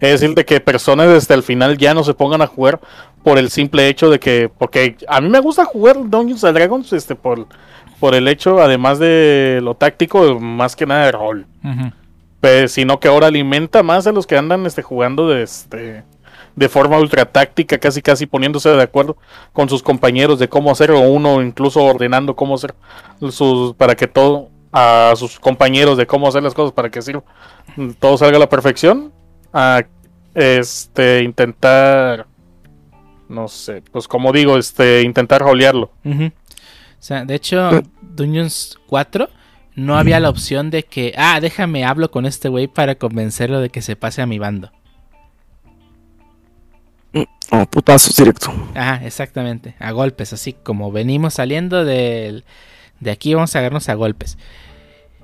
D: Es decir, de que personas desde el final ya no se pongan a jugar por el simple hecho de que. Porque a mí me gusta jugar Dungeons and Dragons este, por, por el hecho, además de lo táctico, más que nada de rol. Pues, sino que ahora alimenta más a los que andan este, jugando de, este, de forma ultra táctica, casi casi poniéndose de acuerdo con sus compañeros de cómo hacerlo, uno incluso ordenando cómo hacer sus, para que todo, a sus compañeros de cómo hacer las cosas para que todo salga a la perfección. A este intentar no sé, pues como digo, este intentar rolearlo.
B: O sea, de hecho, Dungeons 4 no había la opción de que, ah, déjame hablo con este güey para convencerlo de que se pase a mi bando.
A: Oh, putazos directo.
B: Ajá, exactamente, a golpes, así como venimos saliendo de, de aquí, vamos a agarrarnos a golpes.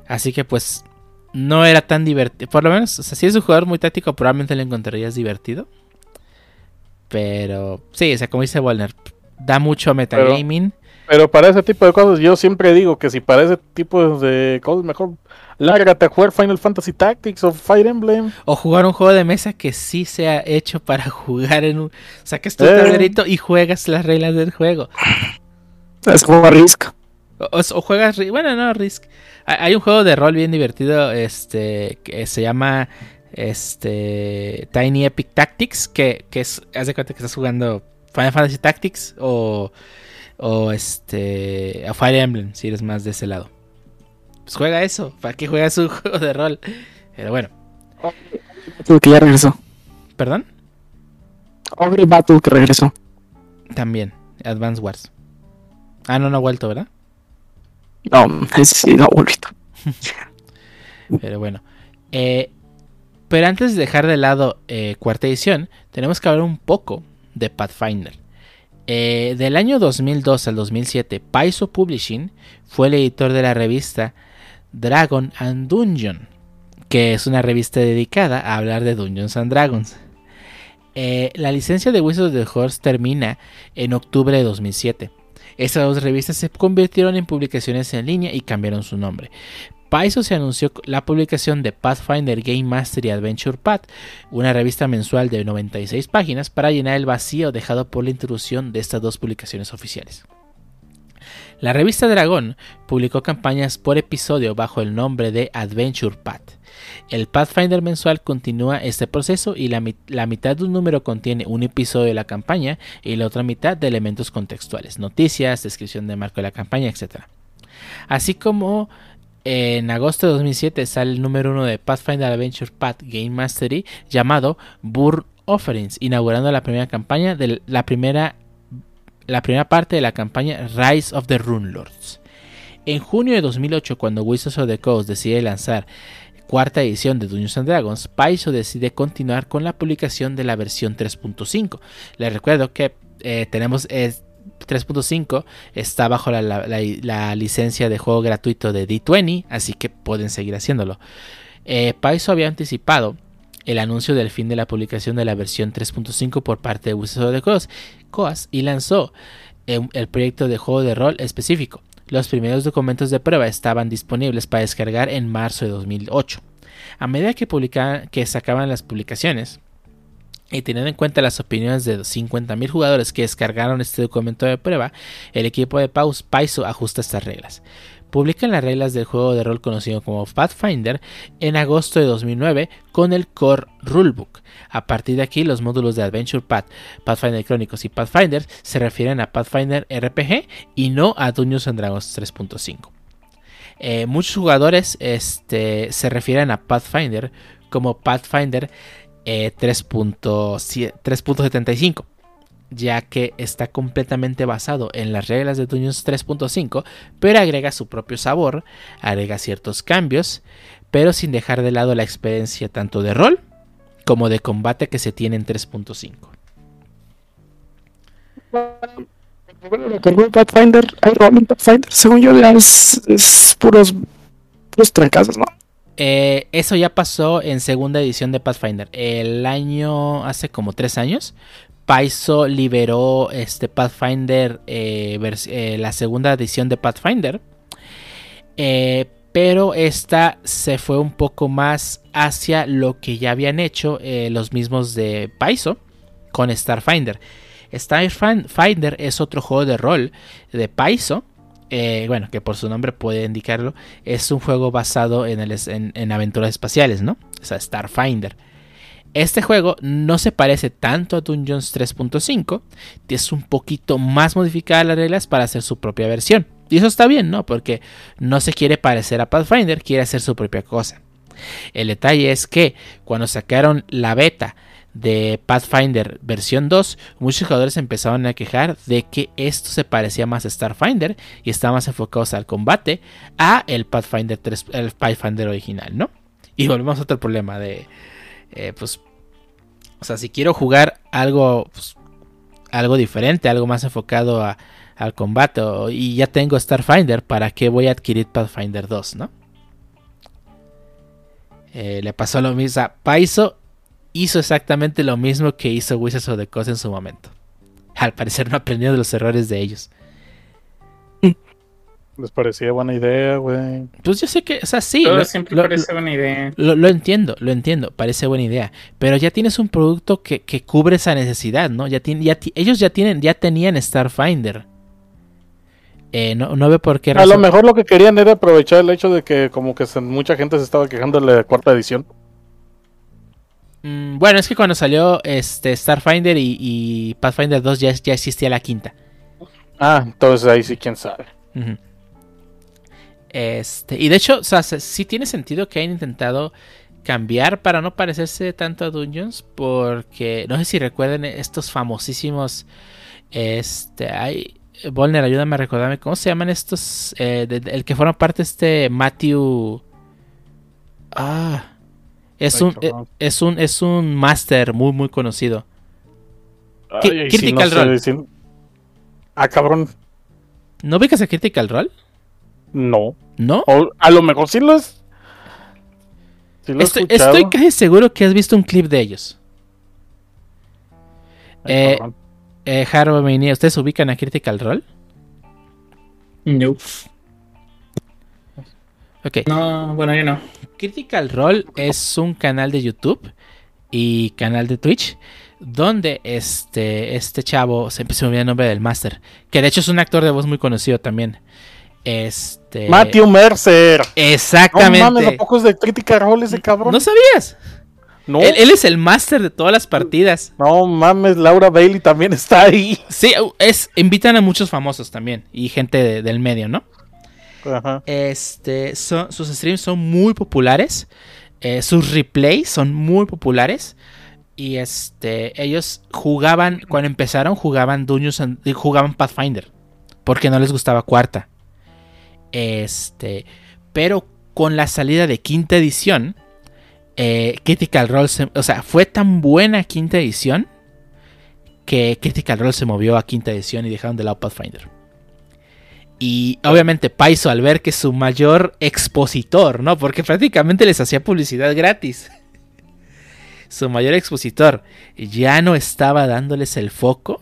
B: Así que pues no era tan divertido. Por lo menos, o sea, si es un jugador muy táctico, probablemente lo encontrarías divertido. Pero sí, o sea, como dice Walner, da mucho metagaming.
D: Pero, para ese tipo de cosas, yo siempre digo que si para ese tipo de cosas, mejor lárgate a jugar Final Fantasy Tactics o Fire Emblem.
B: O jugar un juego de mesa que sí sea hecho para jugar en un. O sea, que tu eh. tablerito y juegas las reglas del juego.
A: Es como Risk.
B: O, juegas. Bueno, no, Risk. Hay un juego de rol bien divertido este que se llama este Tiny Epic Tactics que, que es haz de cuenta que estás jugando Final Fantasy Tactics o o este a Fire Emblem si eres más de ese lado. Pues juega eso, para que juegas un juego de rol. Pero bueno.
A: que ya regresó.
B: ¿Perdón?
A: Ogre Battle que regresó.
B: También, Advance Wars. Ah, no, no ha vuelto, ¿verdad?
A: No, sí, no ha vuelto.
B: Pero bueno. Eh, pero antes de dejar de lado eh, cuarta edición, tenemos que hablar un poco de Pathfinder. Eh, del año 2002 al 2007, Paizo Publishing fue el editor de la revista Dragon and Dungeon, que es una revista dedicada a hablar de Dungeons and Dragons. Eh, la licencia de Wizards of the Horse termina en octubre de 2007. Estas dos revistas se convirtieron en publicaciones en línea y cambiaron su nombre. Paizo se anunció la publicación de Pathfinder Game Mastery Adventure Path, una revista mensual de 96 páginas para llenar el vacío dejado por la introducción de estas dos publicaciones oficiales. La revista Dragón publicó campañas por episodio bajo el nombre de Adventure Path. El Pathfinder mensual continúa este proceso y la, la, mitad de un número contiene un episodio de la campaña y la otra mitad de elementos contextuales, noticias, descripción de marco de la campaña, etc. Así como en agosto de 2007 sale el número uno de Pathfinder Adventure Path Game Mastery llamado Burn Offerings, inaugurando la primera campaña de la primera, la primera parte de la campaña Rise of the Rune Lords. En junio de 2008, cuando Wizards of the Coast decide lanzar cuarta edición de Dungeons and Dragons, Paizo decide continuar con la publicación de la versión 3.5. Les recuerdo que eh, tenemos 3.5 está bajo la, licencia de juego gratuito de D20, así que pueden seguir haciéndolo. Eh, Paizo había anticipado el anuncio del fin de la publicación de la versión 3.5 por parte de Wizards of the Coast, y lanzó em, el proyecto de juego de rol específico. Los primeros documentos de prueba estaban disponibles para descargar en marzo de 2008. A medida que, que sacaban las publicaciones, y teniendo en cuenta las opiniones de 50.000 jugadores que descargaron este documento de prueba, el equipo de Paizo ajusta estas reglas. Publican las reglas del juego de rol conocido como Pathfinder en agosto de 2009 con el Core Rulebook. A partir de aquí, los módulos de Adventure Path, Pathfinder Crónicos y Pathfinder se refieren a Pathfinder RPG y no a Dungeons and Dragons 3.5. Eh, muchos jugadores este, se refieren a Pathfinder como Pathfinder 3.75, eh, ya que está completamente basado en las reglas de Dungeons 3.5, pero agrega su propio sabor, agrega ciertos cambios, pero sin dejar de lado la experiencia tanto de rol como de combate que se tiene en 3.5.
A: Bueno, Pathfinder, Pathfinder, según yo, es, es puros, puros trancazos, ¿no?
B: Eh, eso ya pasó en segunda edición de Pathfinder. El año, hace como tres años, Paizo liberó este Pathfinder, eh, eh, la segunda edición de Pathfinder. pero esta se fue un poco más hacia lo que ya habían hecho los mismos de Paizo con Starfinder. Starfinder es otro juego de rol de Paizo eh, bueno, que por su nombre puede indicarlo, es un juego basado en, en, aventuras espaciales, ¿no? O sea, Starfinder. Este juego no se parece tanto a Dungeons 3.5, es un poquito más modificada las reglas para hacer su propia versión. Y eso está bien, ¿no? Porque no se quiere parecer a Pathfinder, quiere hacer su propia cosa. El detalle es que cuando sacaron la beta de Pathfinder versión 2, muchos jugadores empezaron a quejar de que esto se parecía más a Starfinder y estaba más enfocados al combate a el Pathfinder 3, el Pathfinder original, ¿no? Y volvemos a otro problema de, eh, pues, o sea, si quiero jugar algo, pues, algo diferente, algo más enfocado al combate y ya tengo Starfinder, ¿para qué voy a adquirir Pathfinder 2, no? Eh, le pasó lo mismo a Paizo hizo exactamente lo mismo que hizo Wizards of the Coast en su momento. Al parecer no aprendió de los errores de ellos.
D: Les parecía buena idea, güey.
B: Pues yo sé que, o sea, sí.
C: lo, siempre parece buena idea.
B: Lo, entiendo, lo entiendo, parece buena idea. Pero ya tienes un producto que, cubre esa necesidad, ¿no? Ya, ya ellos ya tienen, ya tenían Starfinder. Eh, no, no ve por qué.
D: A lo mejor lo que querían era aprovechar el hecho de que como que mucha gente se estaba quejando de la cuarta edición.
B: Mm, bueno, es que cuando salió este Starfinder y, Pathfinder 2 ya, ya, existía la quinta.
D: Ah, entonces ahí sí, quién sabe.
B: Este, y de hecho, o sea, sí tiene sentido que hayan intentado cambiar para no parecerse tanto a Dungeons. Porque no sé si recuerden estos famosísimos. Este, hay. Volner, ayúdame a recordarme. ¿Cómo se llaman estos? Eh, el que forma parte este Matthew. Ah. Es un, eh, es un, es un máster muy, muy conocido.
D: Critical Role. Ah, cabrón.
B: ¿No ubicas a Critical Role?
D: No.
B: ¿No?
D: a lo mejor sí lo es.
B: estoy, casi seguro que has visto un clip de ellos. eh, eh, ¿ustedes ubican a Critical Role?
C: No. No, bueno, yo no.
B: Critical Role es un canal de YouTube y canal de Twitch donde este, este chavo, se empezó a olvidar el nombre del máster, que de hecho es un actor de voz muy conocido también. Este.
D: Matthew Mercer.
B: Exactamente. No mames,
D: es de Critical Role ese cabrón?
B: ¿No sabías? No. Él, es el máster de todas las partidas.
D: No mames, Laura Bailey también está ahí.
B: Sí, es, invitan a muchos famosos también y gente del medio, ¿no? Este, sus streams son muy populares. Eh, sus replays son muy populares. Y este, ellos jugaban, cuando empezaron, jugaban Dungeons jugaban Pathfinder. Porque no les gustaba cuarta. Este, pero con la salida de quinta edición, eh, Critical Role, o sea, fue tan buena quinta edición que Critical Role se movió a quinta edición y dejaron de lado Pathfinder. Y obviamente Paizo al ver que su mayor expositor, ¿no? Porque prácticamente les hacía publicidad gratis. su mayor expositor ya no estaba dándoles el foco.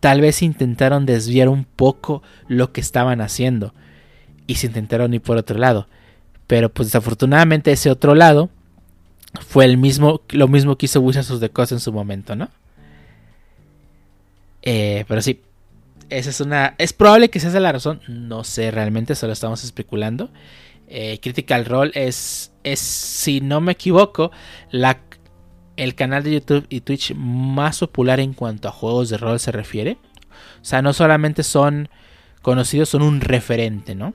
B: Tal vez intentaron desviar un poco lo que estaban haciendo. Y se intentaron ir por otro lado. Pero pues desafortunadamente ese otro lado fue el mismo, lo mismo que hizo Wizards de Coast en su momento, ¿no? Eh, pero sí, esa es una. Es probable que esa sea la razón. No sé realmente, solo estamos especulando. Eh, Critical Role es, es, si no me equivoco, la, el canal de YouTube y Twitch más popular en cuanto a juegos de rol se refiere. O sea, no solamente son conocidos, son un referente, ¿no?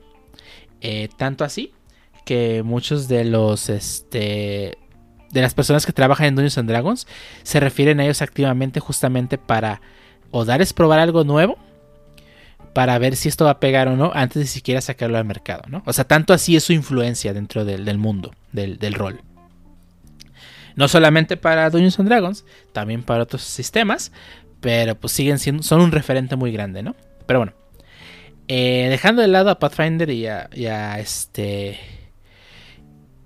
B: Eh, tanto así que muchos de los este, de las personas que trabajan en Dungeons and Dragons se refieren a ellos activamente justamente para o darles probar algo nuevo para ver si esto va a pegar o no antes de siquiera sacarlo al mercado, ¿no? O sea, tanto así es su influencia dentro del, mundo del, rol. No solamente para Dungeons and Dragons, también para otros sistemas, pero pues siguen siendo, son un referente muy grande, ¿no? Pero bueno, eh, dejando de lado a Pathfinder y a, este...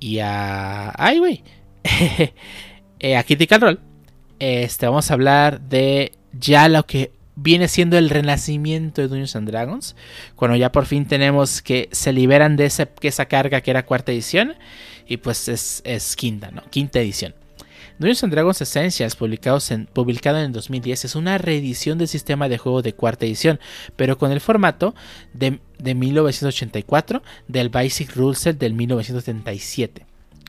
B: Y a... ¡Ay, güey! eh, a. Este, vamos a hablar de ya lo que viene siendo el renacimiento de Dungeons and Dragons, cuando ya por fin tenemos que se liberan de esa, esa carga que era cuarta edición y pues es, quinta, ¿no? Quinta edición. Dungeons and Dragons Essentials, publicados en, publicado en el 2010, es una reedición del sistema de juego de cuarta edición, pero con el formato de, 1984 del Basic Rule Set del 1977.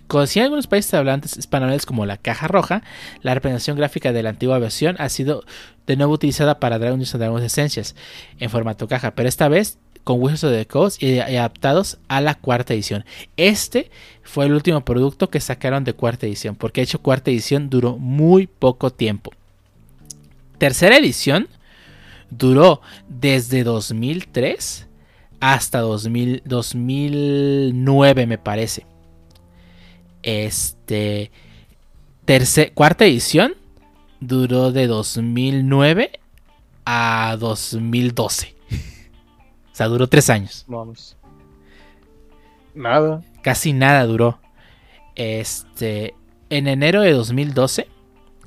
B: Conocido en algunos países hablantes españoles como la caja roja, la representación gráfica de la antigua versión ha sido de nuevo utilizada para Dungeons and Dragons Essentials en formato caja, pero esta vez con Wizards of the Coast y, adaptados a la cuarta edición. Este fue el último producto que sacaron de cuarta edición, porque de hecho cuarta edición duró muy poco tiempo. Tercera edición duró desde 2003 hasta 2009 me parece. Este cuarta edición duró de 2009 a 2012. O sea, duró tres años.
D: Vamos. Nada.
B: Casi nada duró. Este. En enero de 2012,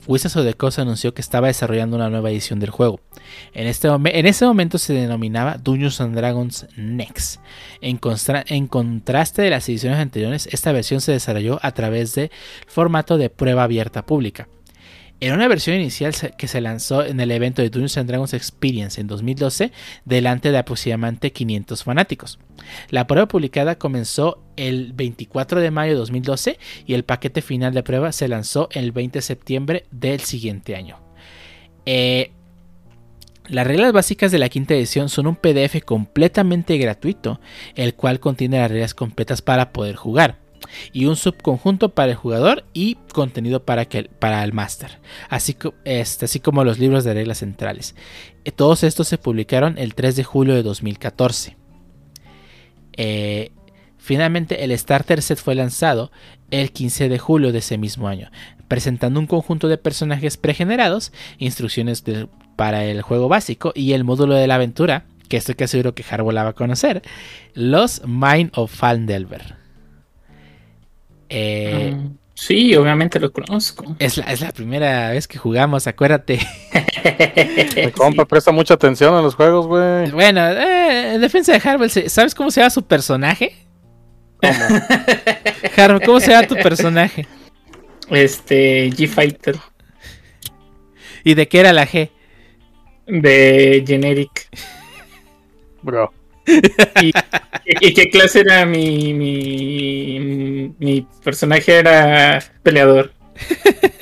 B: Wizards of the Coast anunció que estaba desarrollando una nueva edición del juego. En, este en ese momento se denominaba Dungeons and Dragons Next. En, en, contraste de las ediciones anteriores, esta versión se desarrolló a través de formato de prueba abierta pública. Era una versión inicial que se lanzó en el evento de Dungeons Dragons Experience en 2012 delante de aproximadamente 500 fanáticos. La prueba publicada comenzó el 24 de mayo de 2012 y el paquete final de prueba se lanzó el 20 de septiembre del siguiente año. Eh, las reglas básicas de la quinta edición son un PDF completamente gratuito, el cual contiene las reglas completas para poder jugar y un subconjunto para el jugador y contenido para, para el máster, así, este, así como los libros de reglas centrales. Eh, todos estos se publicaron el 3 de julio de 2014. Eh, finalmente el Starter Set fue lanzado el 15 de julio de ese mismo año, presentando un conjunto de personajes pregenerados, instrucciones para el juego básico y el módulo de la aventura, que estoy casi seguro que Harbo la va a conocer, los Mind of Faldelver.
C: Eh, ah, sí, obviamente lo conozco.
B: Es la, primera vez que jugamos, acuérdate.
D: Mi compa presta mucha atención a los juegos, güey.
B: Bueno, eh, en defensa de Harvard, ¿sabes cómo se llama su personaje? ¿Cómo? ¿cómo se llama tu personaje?
C: Este, G-Fighter.
B: ¿Y de qué era la G?
C: De Generic.
D: Bro.
C: ¿Y, qué clase era mi, mi, mi personaje? Era peleador.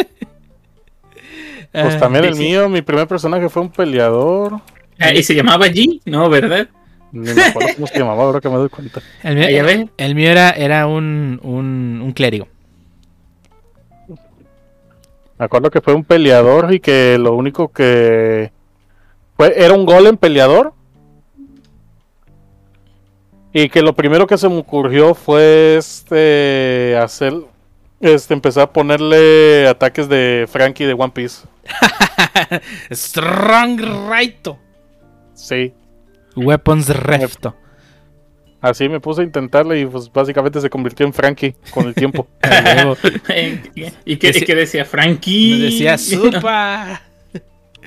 D: Pues también el mío, mi primer personaje fue un peleador.
C: Ah, ¿Y se llamaba G? No, ¿verdad?
D: Ni me acuerdo cómo se llamaba, ahora que me doy cuenta.
B: El mío, el mío era, era un, un, un clérigo.
D: Me acuerdo que fue un peleador y que lo único que fue era un golem peleador y que lo primero que se me ocurrió fue este hacer este empezar a ponerle ataques de Frankie de One Piece.
B: Strong Raito.
D: Sí.
B: Weapons Refto.
D: Así me puse a intentarle y pues básicamente se convirtió en Frankie con el tiempo.
C: ¿Y qué, decía, decía Frankie?
B: decía Supa.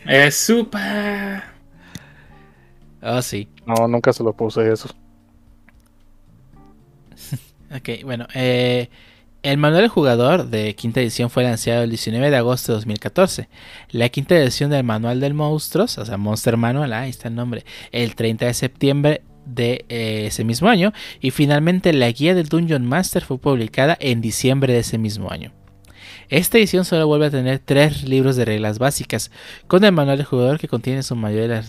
C: es Supa.
B: Oh, sí.
D: No, nunca se lo puse eso.
B: Ok, bueno. Eh, el manual del jugador de quinta edición fue lanzado el 19 de agosto de 2014. La quinta edición del manual del monstruos, o sea, Monster Manual, ahí está el nombre, el 30 de septiembre de eh, ese mismo año. Y finalmente la guía del Dungeon Master fue publicada en diciembre de ese mismo año. Esta edición solo vuelve a tener tres libros de reglas básicas, con el manual del jugador que contiene su mayoría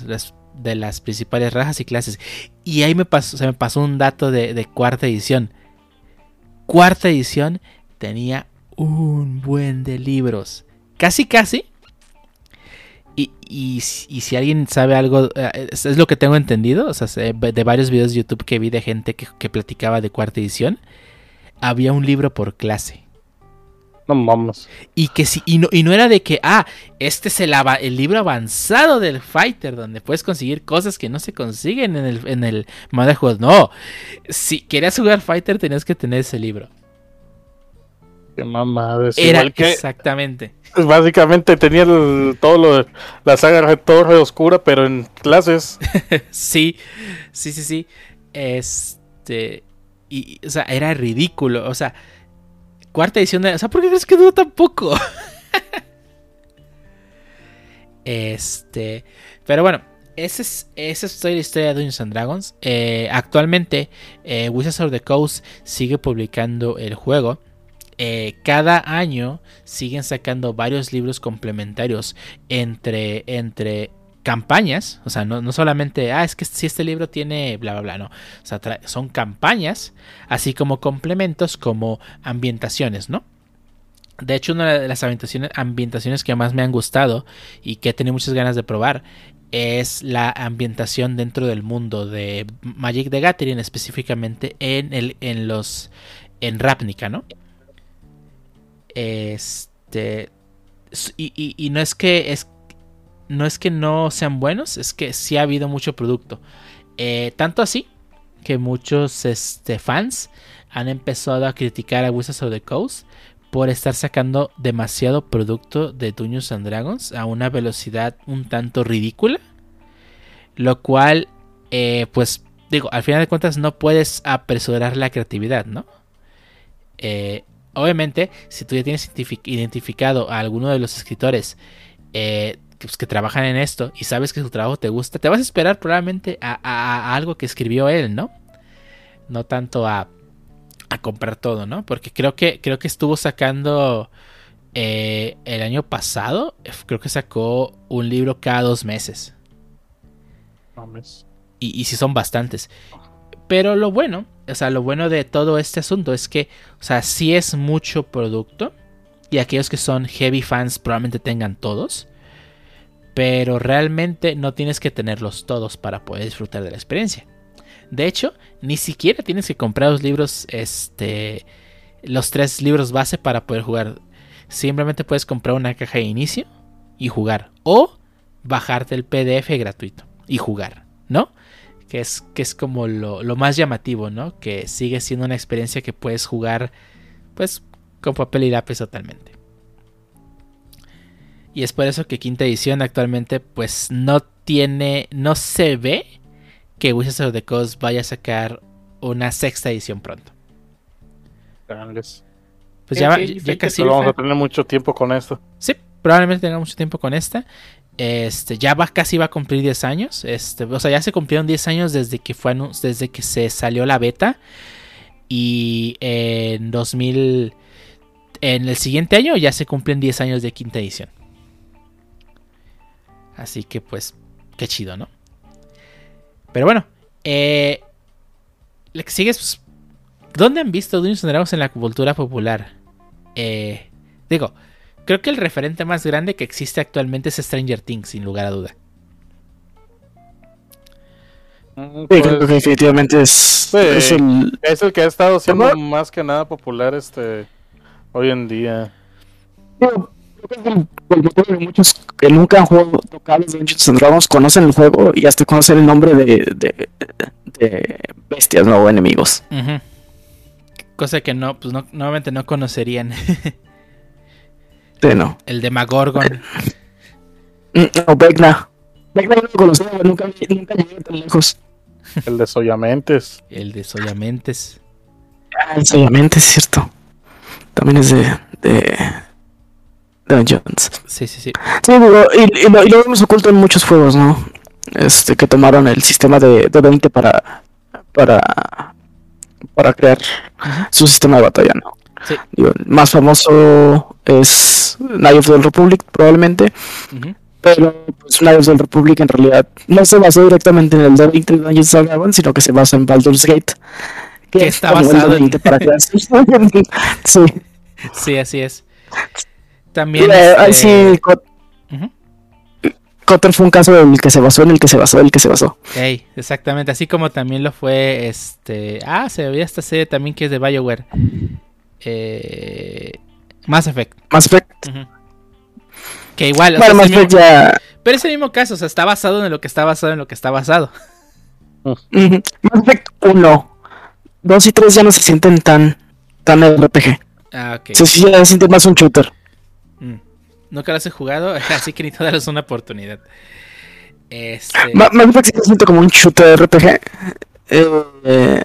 B: de las, principales rajas y clases. Y ahí me pasó, se me pasó un dato de cuarta edición cuarta edición tenía un buen de libros. Casi, casi. Y, y, si alguien sabe algo, eh, es, lo que tengo entendido, o sea, de varios videos de YouTube que vi de gente que, platicaba de cuarta edición, había un libro por clase.
D: No vamos.
B: Y que si, y no, y no era de que, ah, este es el, el, libro avanzado del Fighter, donde puedes conseguir cosas que no se consiguen en el, en el de juegos. No, si querías jugar Fighter tenías que tener ese libro.
D: Qué mamada.
B: Era exactamente.
D: Pues básicamente tenía todo lo de la saga de Torre Oscura, pero en clases.
B: sí, sí, sí, sí. Este. Y, o sea, era ridículo. O sea, cuarta edición de. O sea, ¿por qué crees que duró tan poco? este, pero bueno, esa es, esa es la historia de Dungeons and Dragons. Eh, actualmente, eh, Wizards of the Coast sigue publicando el juego. Eh, cada año siguen sacando varios libros complementarios entre, entre campañas, o sea, no, solamente, ah, es que si este libro tiene bla, bla, bla, no, o sea, son campañas, así como complementos como ambientaciones, ¿no? De hecho, una de las ambientaciones, ambientaciones que más me han gustado y que he tenido muchas ganas de probar es la ambientación dentro del mundo de Magic the Gathering, específicamente en, el, en los en Ravnica, ¿no? Este y, y, no es que es no es que no sean buenos, es que sí ha habido mucho producto. Eh, tanto así que muchos este, fans han empezado a criticar a Wizards of the Coast por estar sacando demasiado producto de Dungeons and Dragons a una velocidad un tanto ridícula. Lo cual, eh, pues, digo, al final de cuentas no puedes apresurar la creatividad, ¿no? Eh, obviamente, si tú ya tienes identificado a alguno de los escritores eh, pues, que trabajan en esto y sabes que su trabajo te gusta, te vas a esperar probablemente a algo que escribió él, ¿no? No tanto a a comprar todo, ¿no? Porque creo que, creo que estuvo sacando eh, el año pasado, creo que sacó un libro cada dos meses. Y, y sí son bastantes. Pero lo bueno, o sea, lo bueno de todo este asunto es que, o sea, sí es mucho producto. Y aquellos que son heavy fans probablemente tengan todos. Pero realmente no tienes que tenerlos todos para poder disfrutar de la experiencia. De hecho, ni siquiera tienes que comprar los libros, este, los tres libros base para poder jugar. Simplemente puedes comprar una caja de inicio y jugar. O bajarte el PDF gratuito y jugar, ¿no? Que es, que es como lo, lo más llamativo, ¿no? Que sigue siendo una experiencia que puedes jugar, pues, con papel y lápiz totalmente. Y es por eso que quinta edición actualmente, pues, no tiene, no se ve que Wizards of the Coast vaya a sacar una sexta edición pronto.
D: Pues ya, ya casi. vamos a tener mucho tiempo con esto.
B: Sí, probablemente tenga mucho tiempo con esta. Este, ya va, casi va a cumplir 10 años. Este, o sea, ya se cumplieron 10 años desde que fue desde que se salió la beta. Y en 2000. En el siguiente año ya se cumplen 10 años de quinta edición. Así que pues, qué chido, ¿no? Pero bueno, eh, que sigue pues, ¿dónde han visto Dungeons Dragons en la cultura popular? Eh, digo, creo que el referente más grande que existe actualmente es Stranger Things, sin lugar a duda.
A: Mm, sí, creo que pues, definitivamente es,
D: es, el, que ha estado siendo más que nada popular este hoy en día
A: muchos que nunca han jugado tocado Dungeons and Dragons conocen el juego y hasta conocen el nombre de, de, bestias ¿no? o enemigos.
B: Cosa que no, pues no, nuevamente no conocerían.
A: sí, no.
B: El de Magorgon.
A: Mm, no, Vecna. Vecna no lo conocía, nunca, nunca llegué tan lejos.
D: El de Soyamentes.
B: El de Soyamentes.
A: Ah, el Soyamentes, cierto. También es de, de Dungeons.
B: Sí, sí, sí.
A: Sí, y, lo, vemos oculto en muchos juegos, ¿no? Este, que tomaron el sistema de, de 20 para, para, para crear su sistema de batalla, ¿no? Sí. el más famoso es Knights of the Republic, probablemente. Pero pues, Knights of the Republic en realidad no se basó directamente en el de 20 de Dungeons Dragons, sino que se basa en Baldur's Gate.
B: Que, está basado en... para crear
A: sí.
B: sí, así es. También.
A: sí, Cotter fue un caso del que se basó, en el que se basó, en el que se basó.
B: exactamente, así como también lo fue este. Ah, se veía esta serie también que es de Bioware. Eh, Mass Effect.
A: Mass Effect.
B: Que igual. Pero es el mismo caso, o sea, está basado en lo que está basado en lo que está basado.
A: Mass Effect 1. 2 y 3 ya no se sienten tan, tan RPG.
B: Ah, ok.
A: Se, se siente más un shooter.
B: Nunca las he jugado, así que necesito darles una oportunidad. Este...
A: Más me siento como un shooter RPG. Eh,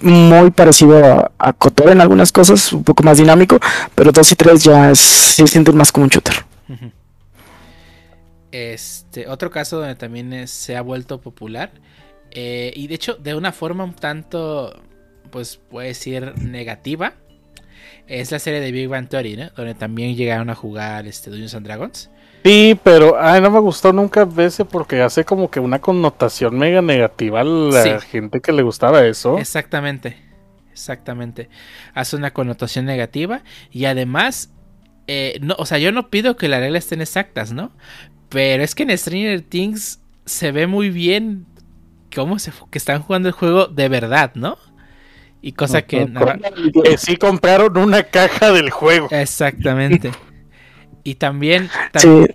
A: muy parecido a, Cotor en algunas cosas, un poco más dinámico, pero 2 y 3 ya se sienten más como un shooter.
B: Este, otro caso donde también se ha vuelto popular, eh, y de hecho de una forma un tanto, pues puede decir negativa, es la serie de Big Bang Theory, ¿no? Donde también llegaron a jugar este, Dungeons and Dragons.
D: Sí, pero ay, no me gustó nunca ese porque hace como que una connotación mega negativa a la gente que le gustaba eso.
B: Exactamente, exactamente. Hace una connotación negativa y además, eh, no, o sea, yo no pido que las reglas estén exactas, ¿no? Pero es que en Stranger Things se ve muy bien cómo se que están jugando el juego de verdad, ¿no? Y cosa que...
D: que sí compraron una caja del juego.
B: Exactamente. Y también.
A: Sí. De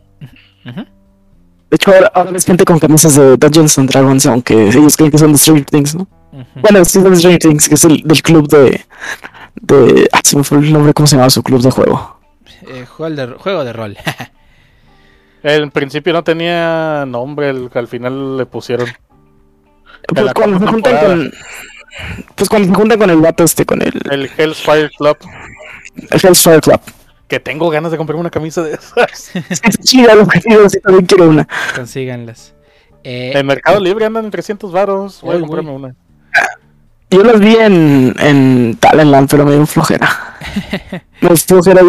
A: hecho, ahora, ves gente con camisas de Dungeons and Dragons, aunque ellos creen que son de Stranger Things, ¿no? Bueno, sí son de Stranger Things, que es el del club de. de ah, se me fue el nombre, ¿cómo se llama su club de juego?
B: Eh, juego, de, juego de rol.
D: en principio no tenía nombre, el, al final le pusieron.
A: Pues cuando se juntan con. Pues cuando se juntan con el vato este, con el.
D: El Hellfire Club.
A: El Hellfire Club
D: que tengo ganas de comprar una camisa de esas.
A: sí, lo que sí, también quiero una.
B: Consíganlas.
D: Eh, en Mercado Libre andan en 300 varos. Voy a comprarme una.
A: Yo las vi en, en Talentland, pero me dio flojera. me dio flojera.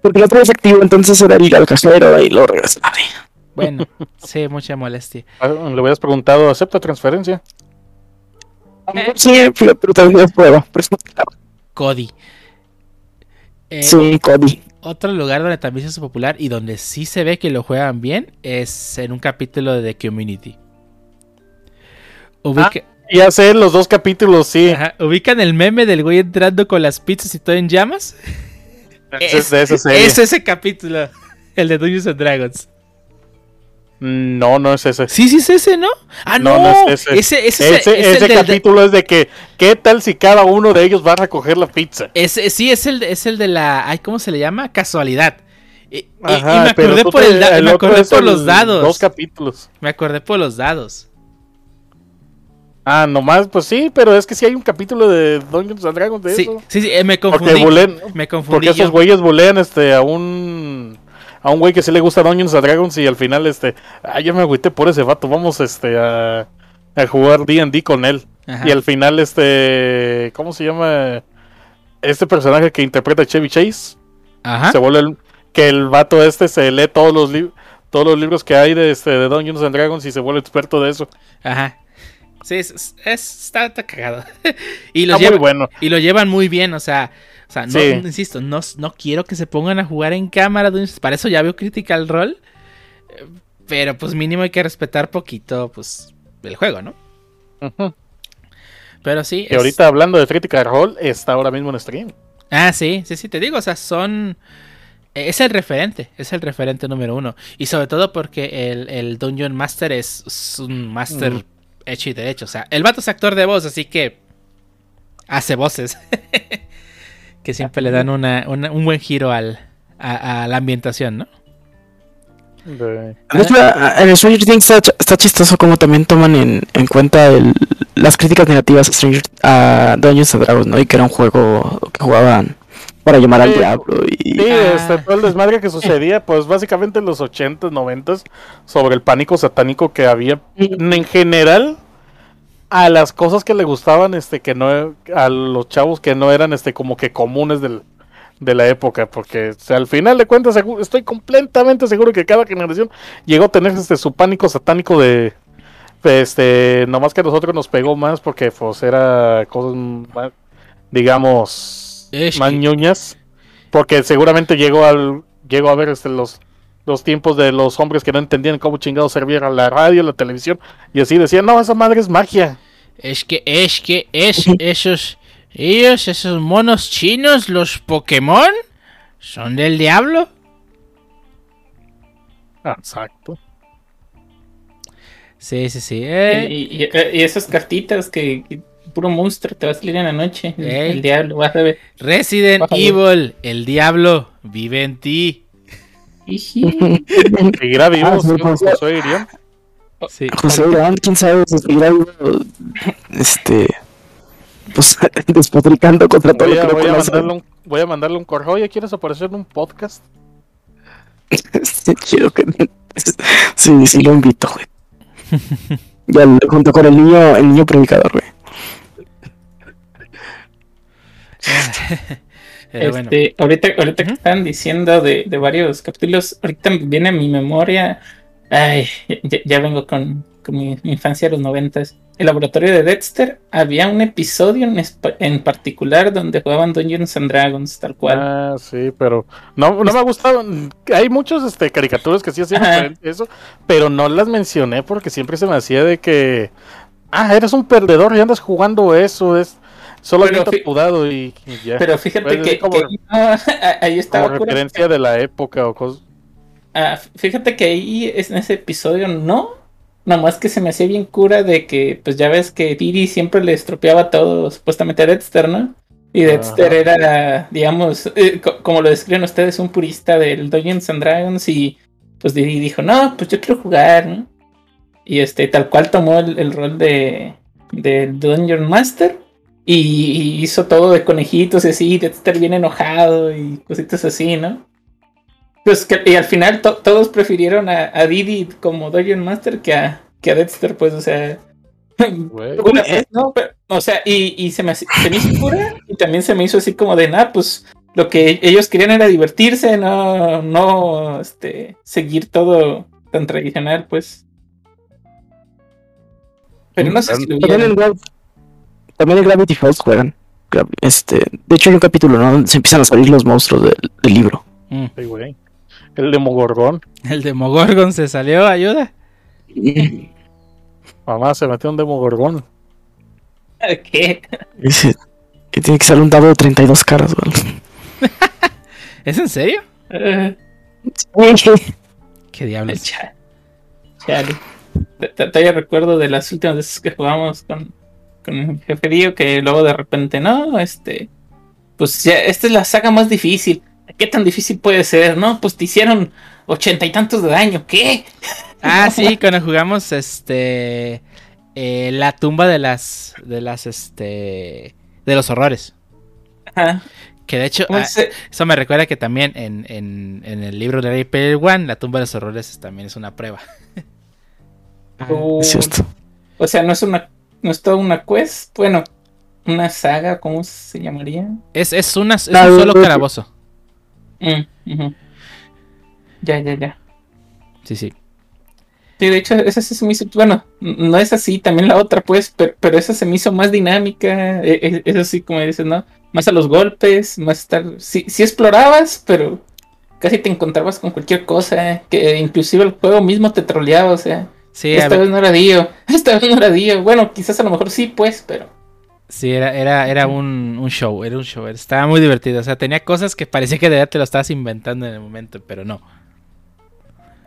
A: Porque lo vez activo, entonces era el al cajero y lo regresé.
B: Bueno, sí, mucha molestia.
D: Ah, le hubieras preguntado, ¿acepta transferencia?
A: Sí, pero, pero también prueba.
B: Cody.
A: Eh, sí, Cody.
B: Otro lugar donde también se hace popular y donde sí se ve que lo juegan bien es en un capítulo de The Community.
D: Ah, ya sé, los dos capítulos, sí.
B: ¿Ubican el meme del güey entrando con las pizzas y todo en llamas?
D: Es, es,
B: es ese capítulo, el de Dungeons and Dragons.
D: No, no es ese.
B: Sí, sí es ese, ¿no? Ah, no, no, es ese.
D: Ese, ese, capítulo es de que, ¿qué tal si cada uno de ellos va a recoger la pizza?
B: Ese, sí, es el, es el de la, ay, ¿cómo se le llama? Casualidad. Y, me acordé por, el, me acordé por los dados.
D: Dos capítulos.
B: Me acordé por los dados.
D: Ah, nomás, pues sí, pero es que sí hay un capítulo de Dungeons and Dragons de eso.
B: Sí, sí, eh, me confundí. me confundí.
D: Porque esos güeyes bulean este, a un a un güey que sí le gusta Dungeons and Dragons y al final, este, ay, yo me agüité por ese vato, vamos este, a, a jugar D&D con él. Y al final, este, ¿cómo se llama? Este personaje que interpreta Chevy Chase. Ajá. Se vuelve el, que el vato este se lee todos los libros todos los libros que hay de, este, de Dungeons and Dragons y se vuelve experto de eso.
B: Ajá. Sí, es, está, cagado. y, lo muy bueno. y lo llevan muy bien, o sea, o sea, no, insisto, no, no, quiero que se pongan a jugar en cámara. Para eso ya veo Critical Role. Pero pues mínimo hay que respetar poquito, pues, el juego, ¿no? Pero sí.
D: Y ahorita hablando de Critical Role, está ahora mismo en stream.
B: Ah, sí, sí, sí, te digo, o sea, son... Es el referente, es el referente número uno. Y sobre todo porque el, el Dungeon Master es, un master hecho y derecho. O sea, el vato es actor de voz, así que hace voces. que siempre le dan una, un buen giro al, a, la ambientación, ¿no?
A: En Stranger Things está, chistoso como también toman en, en cuenta el, las críticas negativas a, Stranger, a Dungeons and Dragons, ¿no? Y que era un juego que jugaban para llamar al diablo. Y...
D: Sí, este, todo el desmadre que sucedía, pues básicamente en los 80s, 90s, sobre el pánico satánico que había en general a las cosas que le gustaban, este, que no, a los chavos que no eran, este, como que comunes del, de la época, porque al final de cuentas estoy completamente seguro que cada generación llegó a tener este su pánico satánico de, este, nomás que a nosotros nos pegó más porque pues era cosas más, digamos, más ñuñas, porque seguramente llegó al, llegó a ver este los los tiempos de los hombres que no entendían cómo chingados servía la radio, la televisión, y así decían, no, esa madre es magia.
B: Es que, es que, es, esos, ellos, esos monos chinos, los Pokémon, son del diablo.
D: Exacto.
B: Sí, sí, sí.
C: Eh. Y, esas cartitas que, puro monstruo te va a salir en la noche. El, diablo, vas a ver.
B: Resident Evil, el diablo vive en ti.
D: ¿Seguirá vivo ah, José
A: Irión? Sí. José Irión, quién sabe si seguirá vivo. Este. pues despotricando contra todo
D: voy a, voy, a mandarle un, voy a mandarle un correo. Oye, ¿quieres aparecer en un podcast?
A: Quiero que sí, sí lo invito, güey. ya junto con el niño, el niño predicador, güey.
C: este, ahorita, ahorita que están diciendo de, de, varios capítulos, ahorita viene a mi memoria. Ay, ya, vengo con, con mi, infancia de los noventas. El laboratorio de Dexter había un episodio en, en, particular donde jugaban Dungeons and Dragons, tal cual.
D: Ah, sí, pero no, no me ha gustado. Hay muchos este, caricaturas que sí hacían eso, pero no las mencioné porque siempre se me hacía de que. Ah, eres un perdedor y andas jugando eso. Es, Solo pero, y, ya.
C: Pero fíjate que, ahí estaba.
D: Como referencia de la época o cosas.
C: Ah, fíjate que ahí en ese episodio no. Nada más que se me hacía bien cura de que, pues ya ves que Didi siempre le estropeaba todo supuestamente a Dexter, ¿no? Y Dexter era, digamos, eh, como lo describen ustedes, un purista del Dungeons and Dragons. Y pues Didi dijo, no, pues yo quiero jugar, ¿no? Y este, tal cual tomó el, el rol de del Dungeon Master y, hizo todo de conejitos y así, de estar bien enojado y cositas así, ¿no? Pues que, y al final todos prefirieron a, Didi como Dungeon Master que a, que a Dexter, pues, o sea. no, o sea, y, se, me, se me hizo pura y también se me hizo así como de nada, pues lo que ellos querían era divertirse, no, no este, seguir todo tan tradicional, pues. Pero no sé si lo
A: también en Gravity Falls juegan. Este, de hecho hay un capítulo, ¿no? Se empiezan a salir los monstruos del, libro.
D: Mm. El Demogorgon.
B: El Demogorgon se salió, ayuda.
D: Mamá, se metió un Demogorgon.
C: ¿Qué?
A: Dice que tiene que salir un dado de 32 caras, güey.
B: ¿Es en serio? ¿Qué diablos?
C: Chale. Todavía recuerdo de las últimas veces que jugamos con, con el jefe que luego de repente, no, este, pues ya, esta es la saga más difícil. ¿Qué tan difícil puede ser? No, pues te hicieron ochenta y tantos de daño, ¿qué?
B: Ah, sí, cuando jugamos, este, eh, la tumba de las, de las, este, de los horrores. Ajá. Que de hecho, ah, eso me recuerda que también en, en, en el libro de Ray One, la tumba de los horrores también es una prueba.
A: Uh, es cierto.
C: O sea, no es una no es toda una quest, bueno, una saga, ¿cómo se llamaría?
B: Es, es, una, es un solo calabozo.
C: Mm, ya, ya, ya.
B: Sí, sí.
C: Sí, de hecho, esa se me hizo, bueno, no es así, también la otra, pues, pero, esa se me hizo más dinámica, e, e, es, así como dices, ¿no? Más a los golpes, más estar, sí, sí explorabas, pero casi te encontrabas con cualquier cosa, que inclusive el juego mismo te troleaba, o sea, esta vez no era Dio. Esta vez no era Dio. Bueno, quizás a lo mejor sí, pues, pero.
B: Sí, era, era, era un, un, show, era un show. Estaba muy divertido. O sea, tenía cosas que parecía que de verdad te lo estabas inventando en el momento, pero no.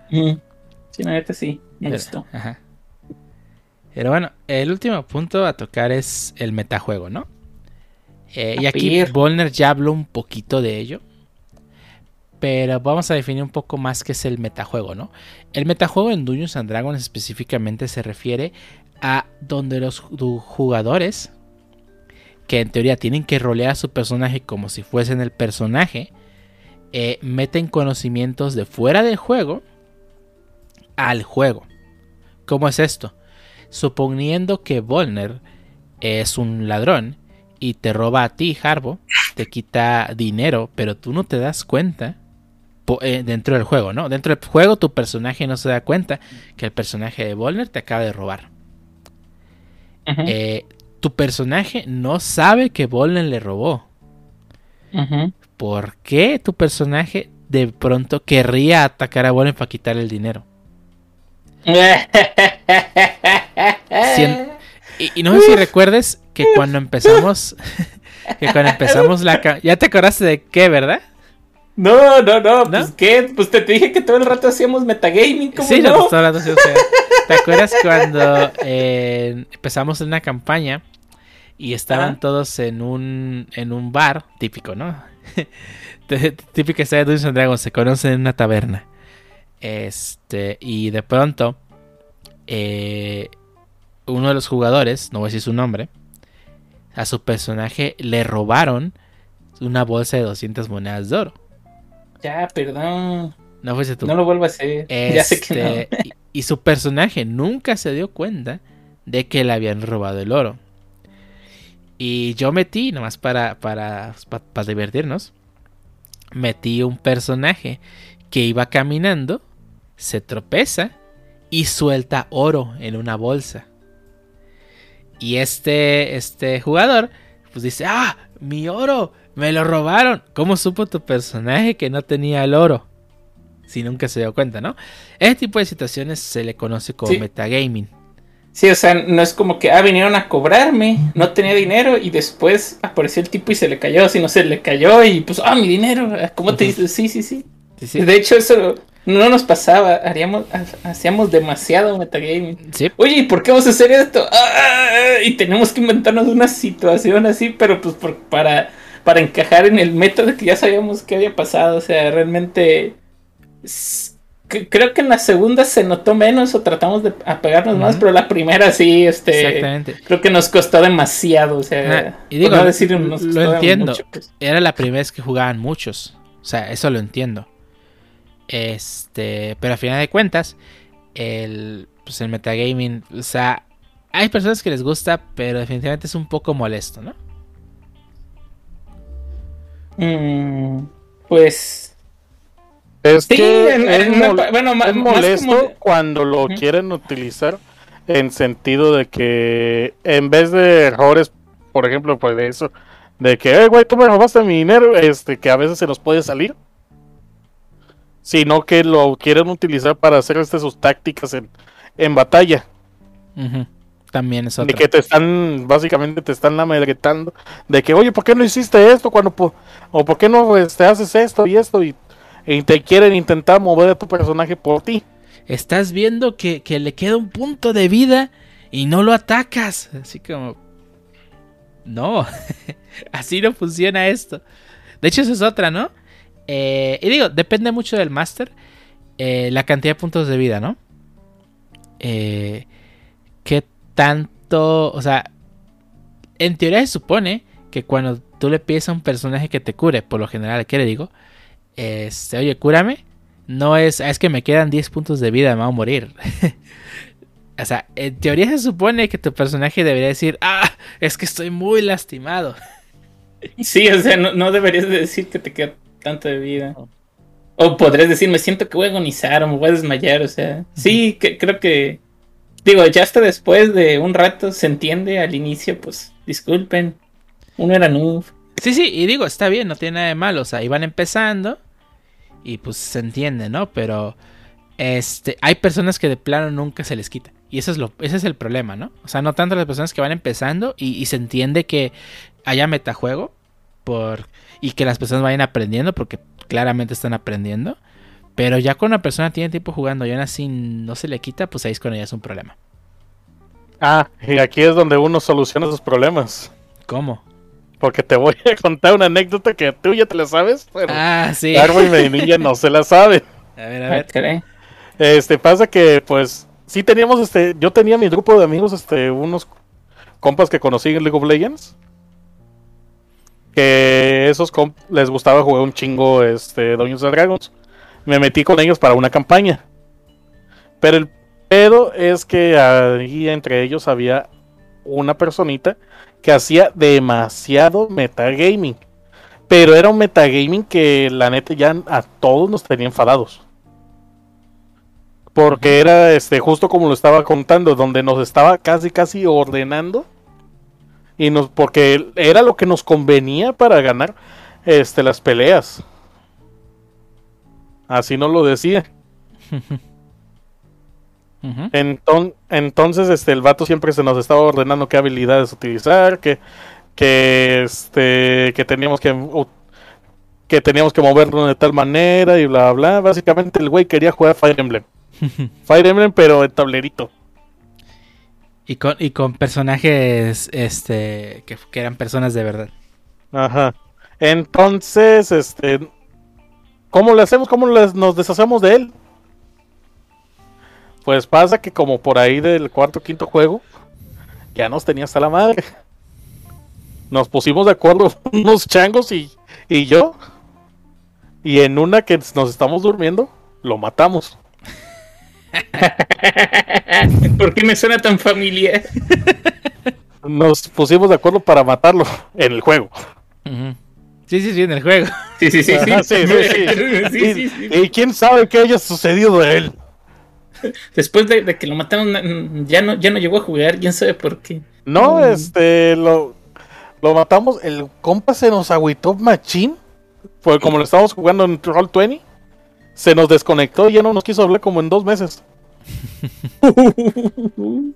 C: Sí, la neta sí, me gustó.
B: Ajá. Pero bueno, el último punto a tocar es el metajuego, ¿no? Eh, y aquí Volner ya habló un poquito de ello pero vamos a definir un poco más qué es el metajuego, ¿no? El metajuego en Dungeons and Dragons específicamente se refiere a donde los jugadores, que en teoría tienen que rolear a su personaje como si fuesen el personaje, eh, meten conocimientos de fuera del juego al juego. ¿Cómo es esto? Suponiendo que Volner es un ladrón y te roba a ti, Harbo, te quita dinero, pero tú no te das cuenta eh, dentro del juego, ¿no? Dentro del juego tu personaje no se da cuenta que el personaje de Volner te acaba de robar. Eh, tu personaje no sabe que Volner le robó. ¿Por qué tu personaje de pronto querría atacar a Volner para quitarle el dinero? y, no sé si recuerdes que cuando empezamos, que cuando empezamos la... Ya te acordaste de qué, ¿verdad?
C: No, no, no, pues qué, pues te, dije que todo el rato hacíamos metagaming, ¿cómo
B: sí, no? todo el rato sí, ¿Te acuerdas cuando eh, empezamos una campaña y estaban todos en un en un bar típico, ¿no? típico está de Dungeons Dragons, se conocen en una taberna. Este, y de pronto eh, uno de los jugadores, no voy a decir su nombre, a su personaje le robaron una bolsa de 200 monedas de oro.
C: Ya, perdón.
B: No fuese tú.
C: No lo vuelvo a hacer. ya sé que no.
B: Este, y, su personaje nunca se dio cuenta de que le habían robado el oro. Y yo metí, nomás para, para, para divertirnos, metí un personaje que iba caminando, se tropeza y suelta oro en una bolsa. Y este, este jugador, pues dice, ah, mi oro, me lo robaron. ¿Cómo supo tu personaje que no tenía el oro? Si nunca se dio cuenta, ¿no? Este tipo de situaciones se le conoce como metagaming.
C: Sí, o sea, no es como que, ah, vinieron a cobrarme, no tenía dinero y después apareció el tipo y se le cayó, sino se le cayó y pues, ah, mi dinero, ¿cómo te dices? Sí, sí, sí, sí, De hecho, eso no nos pasaba, haríamos, hacíamos demasiado metagaming. Sí. Oye, ¿y por qué vamos a hacer esto? Ah, y tenemos que inventarnos una situación así, pero pues para, para encajar en el método que ya sabíamos que había pasado, o sea, realmente creo que en la segunda se notó menos o tratamos de apegarnos más, pero la primera sí, este, creo que nos costó demasiado, o sea,
B: y digo, lo entiendo, pues. era la primera vez que jugaban muchos, o sea, eso lo entiendo, este, pero a final de cuentas, el, pues el metagaming, o sea, hay personas que les gusta, pero definitivamente es un poco molesto, ¿no?
C: Mm, pues
D: es que es, molesto cuando lo quieren utilizar en sentido de que en vez de errores, por ejemplo, pues de eso, de que, eh, güey, tú me robaste mi dinero, este, que a veces se nos puede salir, sino que lo quieren utilizar para hacer este, sus tácticas en, en batalla.
B: También es otra.
D: De que te están, básicamente te están amedretando, de que, oye, ¿por qué no hiciste esto cuando, o por qué no este, haces esto y esto? Y y te quieren intentar mover a tu personaje por ti.
B: Estás viendo que, le queda un punto de vida y no lo atacas. Así como... No, así no funciona esto. De hecho, eso es otra, ¿no? Eh, y digo, depende mucho del máster. Eh, la cantidad de puntos de vida, ¿no? Eh, ¿Qué tanto? O sea, en teoría se supone que cuando tú le pides a un personaje que te cure, por lo general, ¿qué le digo? este, oye, cúrame. No es, es que me quedan 10 puntos de vida, me voy a morir. o sea, en teoría se supone que tu personaje debería decir, ah, es que estoy muy lastimado.
C: Sí, o sea, no, deberías decir que te queda tanto de vida. O podrías decir, me siento que voy a agonizar o me voy a desmayar, o sea. Sí, que, creo que... Digo, ya hasta después de un rato se entiende al inicio, pues disculpen. Uno era noob.
B: Sí, sí, y digo, está bien, no tiene nada de malo. O sea, iban empezando y pues se entiende, ¿no? Pero este, hay personas que de plano nunca se les quita. Y eso es lo, ese es el problema, ¿no? O sea, no tanto las personas que van empezando y, se entiende que haya metajuego por, y que las personas vayan aprendiendo porque claramente están aprendiendo. Pero ya cuando una persona tiene tiempo jugando y aún así no se le quita, pues ahí es cuando ya es un problema.
D: Ah, y aquí es donde uno soluciona esos problemas.
B: ¿Cómo?
D: Porque te voy a contar una anécdota que tú ya te la sabes, pero
B: ah, sí.
D: Darwin Medinilla no se la sabe. A ver, a ver. Este, pasa que, pues, sí teníamos, este, yo tenía mi grupo de amigos, este, unos compas que conocí en League of Legends. Que esos compas les gustaba jugar un chingo, este, Dungeons Dragons. Me metí con ellos para una campaña. Pero el pedo es que ahí entre ellos había una personita que hacía demasiado metagaming. Pero era un metagaming que la neta ya a todos nos tenía enfadados. Porque era este justo como lo estaba contando, donde nos estaba casi casi ordenando. Y nos, porque era lo que nos convenía para ganar este, las peleas. Así nos lo decía. entonces, este, el vato siempre se nos estaba ordenando qué habilidades utilizar, que, que, este, que teníamos que, que teníamos que movernos de tal manera y bla, bla. Básicamente el güey quería jugar Fire Emblem. Fire Emblem, pero en tablerito.
B: Y con, y con personajes este que, eran personas de verdad.
D: Ajá. Entonces, este, ¿cómo le hacemos? ¿Cómo nos deshacemos de él? Pues pasa que como por ahí del cuarto quinto juego, ya nos tenía hasta la madre. nos pusimos de acuerdo unos changos y, y yo. Y en una que nos estamos durmiendo, lo matamos.
C: ¿Por qué me suena tan familiar?
D: Nos pusimos de acuerdo para matarlo en el juego.
B: Sí, sí, sí, en el juego.
C: Sí, sí, sí.
D: sí, y, quién sabe qué haya sucedido de él.
C: Después de, que lo mataron, ya no, ya no llegó a jugar, quién sabe por qué.
D: No, mm. este, lo, lo matamos. El compa se nos agüitó machín. Fue como lo estábamos jugando en Roll 20 se nos desconectó y ya no nos quiso hablar como en dos meses.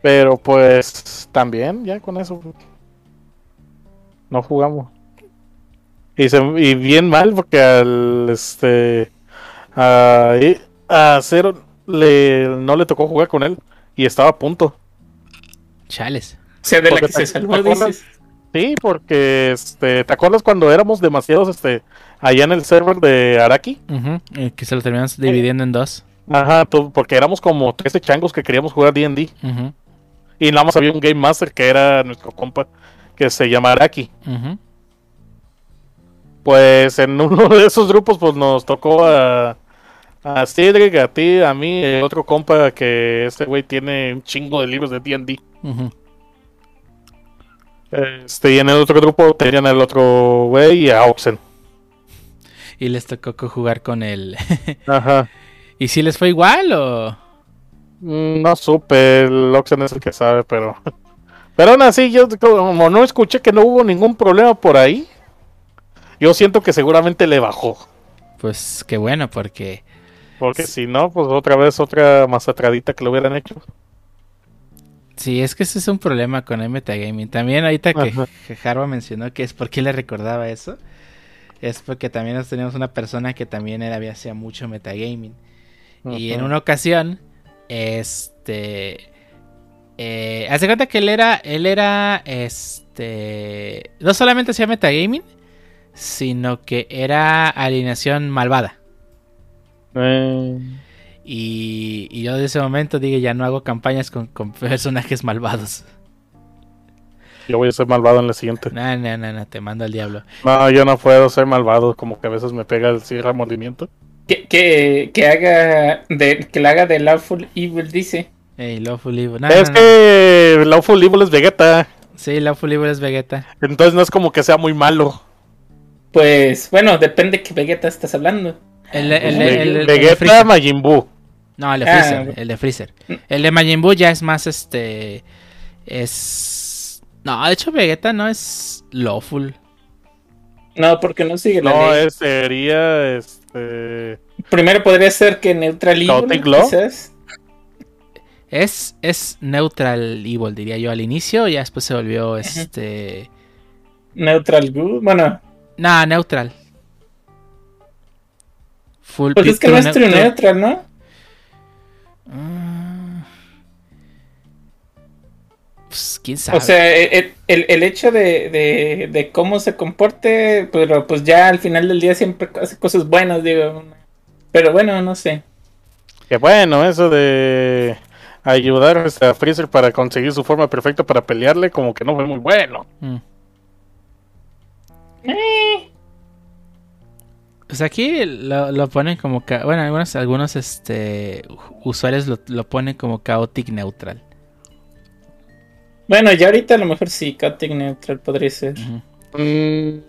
D: Pero pues también, ya con eso. No jugamos. Y, se, y bien mal porque al este a, a Cero le, no le tocó jugar con él y estaba a punto.
B: Chales.
C: O sea, de la que se salvó, dices.
D: Sí, porque este, ¿te acuerdas cuando éramos demasiados este allá en el server de Araki?
B: que se lo terminamos dividiendo en dos.
D: Ajá, porque éramos como 13 changos que queríamos jugar D&D. Y nada más había un Game Master que era nuestro compa que se llama Araki. Pues en uno de esos grupos pues nos tocó a a Cedric, a ti, a mí, el otro compa que este güey tiene un chingo de libros de D&D. Este, y en el otro grupo tenían el otro güey y a Oxen.
B: Y les tocó jugar con él. Ajá. ¿Y si les fue igual o...?
D: Mm, no supe, el Oxen es el que sabe, pero... Pero aún así, yo como no escuché que no hubo ningún problema por ahí, yo siento que seguramente le bajó.
B: Pues qué bueno, porque...
D: Porque si no, pues otra vez otra masacradita que lo hubieran hecho.
B: Sí, es que ese es un problema con el metagaming. También ahorita que, Jarva mencionó que es por qué le recordaba eso, es porque también teníamos una persona que también era, hacía mucho metagaming. Y en una ocasión, este... Eh, hace cuenta que él era, él era, este... No solamente hacía metagaming, sino que era alineación malvada. Eh... Y, yo de ese momento dije, ya no hago campañas con, personajes malvados.
D: Yo voy a ser malvado en la siguiente.
B: No, no, no, no, te mando al diablo.
D: No, yo no puedo ser malvado, como que a veces me pega el cierre movimiento.
C: Que, que, que haga de, que la haga de Lawful Evil, dice.
B: Hey, Lawful Evil.
D: es que Lawful Evil es Vegeta.
B: Sí, Lawful Evil es Vegeta.
D: Entonces no es como que sea muy malo.
C: Pues, bueno, depende de qué Vegeta estás hablando.
B: El, el, el,
D: Vegeta Majin Buu.
B: No, el de Freezer. Ah, el de Freezer. El de Majin Buu ya es más este. Es. No, de hecho, Vegeta no es lawful.
C: No, porque no sigue la
D: no, ley. No, sería este.
C: Primero podría ser que Neutral Evil, quizás.
B: Es, es Neutral Evil, diría yo, al inicio. Y ya después se volvió este.
C: Neutral Good, bueno.
B: Nah, Neutral.
C: Full pues es que no es True Neutral, ¿no?
B: Ah. Pues quién sabe.
C: O sea, el, hecho de, cómo se comporte, pero pues ya al final del día siempre hace cosas buenas, digo. Pero bueno, no sé.
D: Qué bueno, eso de ayudar a Freezer para conseguir su forma perfecta para pelearle, como que no fue muy bueno. Mm.
B: Eh. Pues aquí lo, ponen como... Bueno, algunos, algunos este, usuarios lo, ponen como chaotic neutral.
C: Bueno, ya ahorita a lo mejor sí, chaotic neutral podría ser.
D: Mm,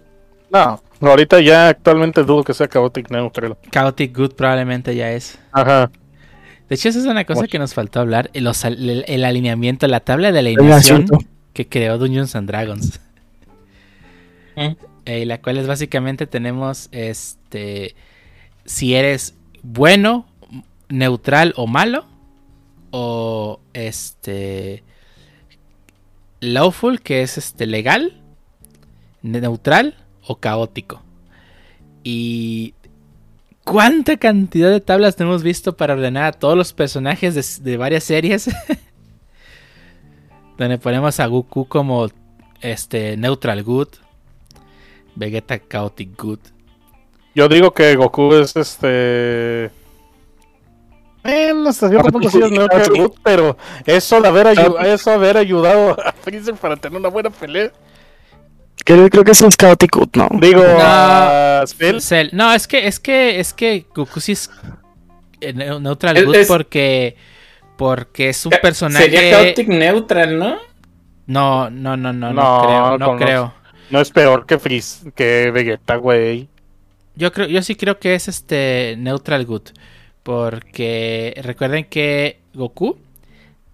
D: no, ahorita ya actualmente dudo que sea chaotic neutral.
B: Chaotic good probablemente ya es.
D: Ajá.
B: De hecho, esa es una cosa que nos faltó hablar. El, el, alineamiento, la tabla de alineación que creó Dungeons and Dragons. ¿Eh? Eh, la cual es básicamente tenemos este si eres bueno, neutral o malo o este lawful que es este legal, neutral o caótico. Y ¿Cuánta cantidad de tablas hemos visto para ordenar a todos los personajes de, varias series? Donde ponemos a Goku como este neutral good, Vegeta Chaotic Good.
D: Yo digo que Goku es este. Hasta cierto punto sí es neutral good, pero eso de haber, eso haber ayudado a Freezer para tener una buena pelea.
A: Creo, creo que es Chaotic Good, ¿no?
D: Digo,
B: no, Cell. No, es que, es que, es que Goku sí es neutral good porque, porque es un personaje.
C: Sería Chaotic Neutral, ¿no?
B: No, no, no, no, no, creo, no creo.
D: No es peor que Freeze, que Vegeta, güey.
B: Yo creo, yo sí creo que es este Neutral Good. Porque recuerden que Goku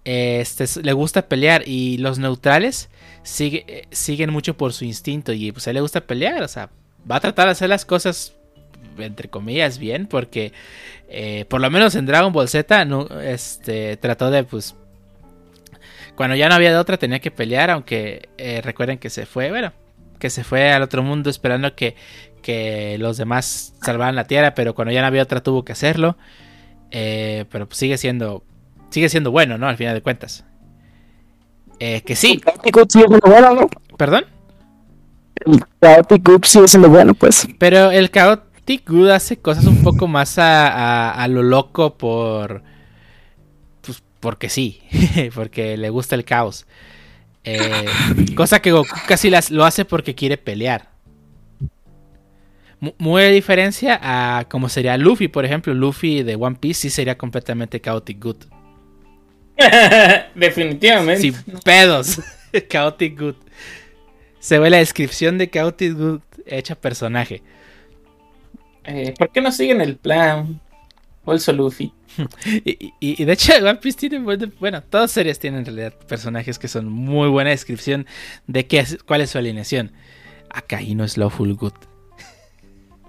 B: este, le gusta pelear y los neutrales sigue, siguen mucho por su instinto y pues a él le gusta pelear. O sea, va a tratar de hacer las cosas entre comillas bien porque eh, por lo menos en Dragon Ball Z no, este, trató de pues cuando ya no había de otra tenía que pelear aunque eh, recuerden que se fue bueno que se fue al otro mundo esperando que, que los demás salvaran la tierra, pero cuando ya no había otra tuvo que hacerlo. Eh, pero pues sigue siendo sigue siendo bueno, ¿no? Al final de cuentas. Eh, que sí.
A: El Good sigue siendo bueno, ¿no?
B: ¿Perdón?
A: El Chaotic Good sigue siendo bueno, pues.
B: Pero el Chaotic Good hace cosas un poco más a, a, lo loco por... Pues porque sí, porque le gusta el caos. Eh, cosa que Goku casi las, lo hace porque quiere pelear. Muy de diferencia a como sería Luffy, por ejemplo. Luffy de One Piece sí sería completamente Chaotic Good.
C: Definitivamente.
B: Sin pedos. chaotic Good. Se ve la descripción de Chaotic Good hecha personaje.
C: Eh, ¿Por qué no siguen el plan? Bolso Luffy.
B: y, y, de hecho, One Piece tiene. Bueno, todas series tienen en realidad personajes que son muy buena descripción de qué cuál es su alineación. no es Lawful Good.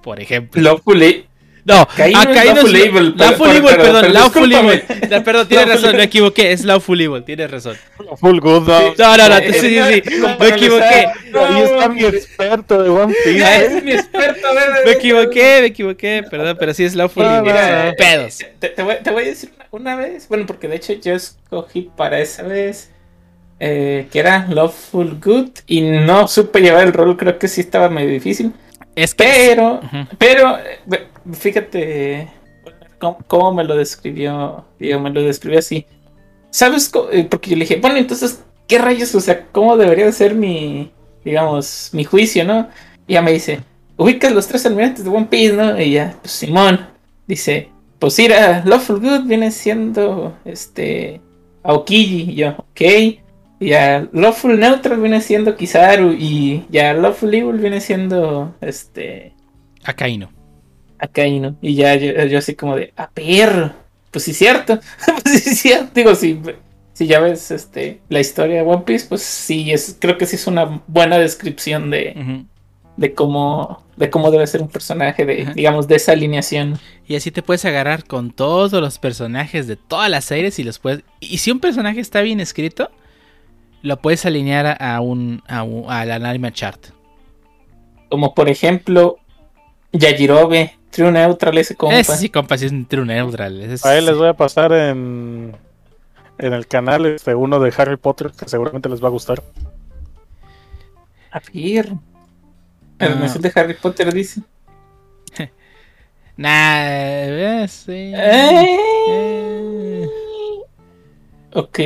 B: Por ejemplo.
C: Lawful
B: no, Caíno acá es Lawful Evil. Lawful Evil, perdón, Lawful Evil. Perdón, tienes razón, me equivoqué, es Lawful Evil, tienes razón.
D: Lawful Good,
B: no. No, no, no, sí, sí, sí, me equivoqué.
D: Ahí está mi experto de One Piece.
C: Es mi experto
B: Me equivoqué, me equivoqué, perdón, pero sí es Lawful Evil. Pedos.
C: Te voy a decir una vez, bueno, porque de hecho yo escogí para esa vez... Eh, que era Lawful Good y no supe llevar el rol, creo que sí estaba medio difícil. Es pero, pero, fíjate cómo, me lo describió, digo, me lo describió así. ¿Sabes? Eh, porque yo le dije, bueno, entonces, ¿qué rayos? O sea, ¿cómo debería ser mi, digamos, mi juicio, no? Y ya me dice, ubicas los tres almirantes de One Piece, ¿no? Y ya, pues Simón, dice, pues a Lawful Good viene siendo, este, Aokiji. Y yo, ok. Ya Lawful Neutral viene siendo Kizaru y ya Lawful Evil viene siendo este
B: Akaino.
C: Akaino. Y ya yo, así como de, a perro. Pues sí, cierto. pues sí, cierto. Digo, si, si ya ves este, la historia de One Piece, pues sí, es, creo que sí es una buena descripción de, de cómo de cómo debe ser un personaje de, digamos, de esa alineación.
B: Y así te puedes agarrar con todos los personajes de todas las series y los puedes. Y si un personaje está bien escrito, lo puedes alinear a un, a un al chart.
C: Como por ejemplo, Yajirobe, True Neutral, ese compa. Ese
B: sí, compa, sí es un True Neutral.
D: Ahí les voy a pasar en, en el canal este uno de Harry Potter que seguramente les va a gustar.
C: A ver. El ah. de Harry Potter dice.
B: nah, eh, sí. Eh.
C: Ok.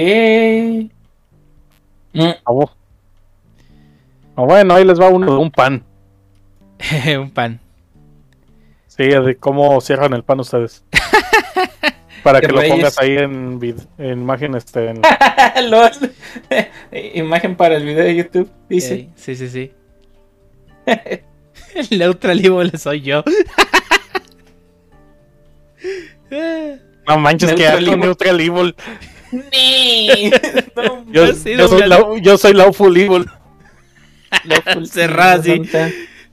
D: Mm. Ah, bueno, ahí les va uno de un pan.
B: un pan.
D: Sí, de cómo cierran el pan ustedes. Para que lo pongas ahí en, en imagen. Este, en...
C: imagen para el video de YouTube, dice.
B: sí, sí, sí. el neutral evil soy yo.
D: no manches, que hago neutral evil. yo, soy la, yo soy Lawful Evil.
B: Cerrada así.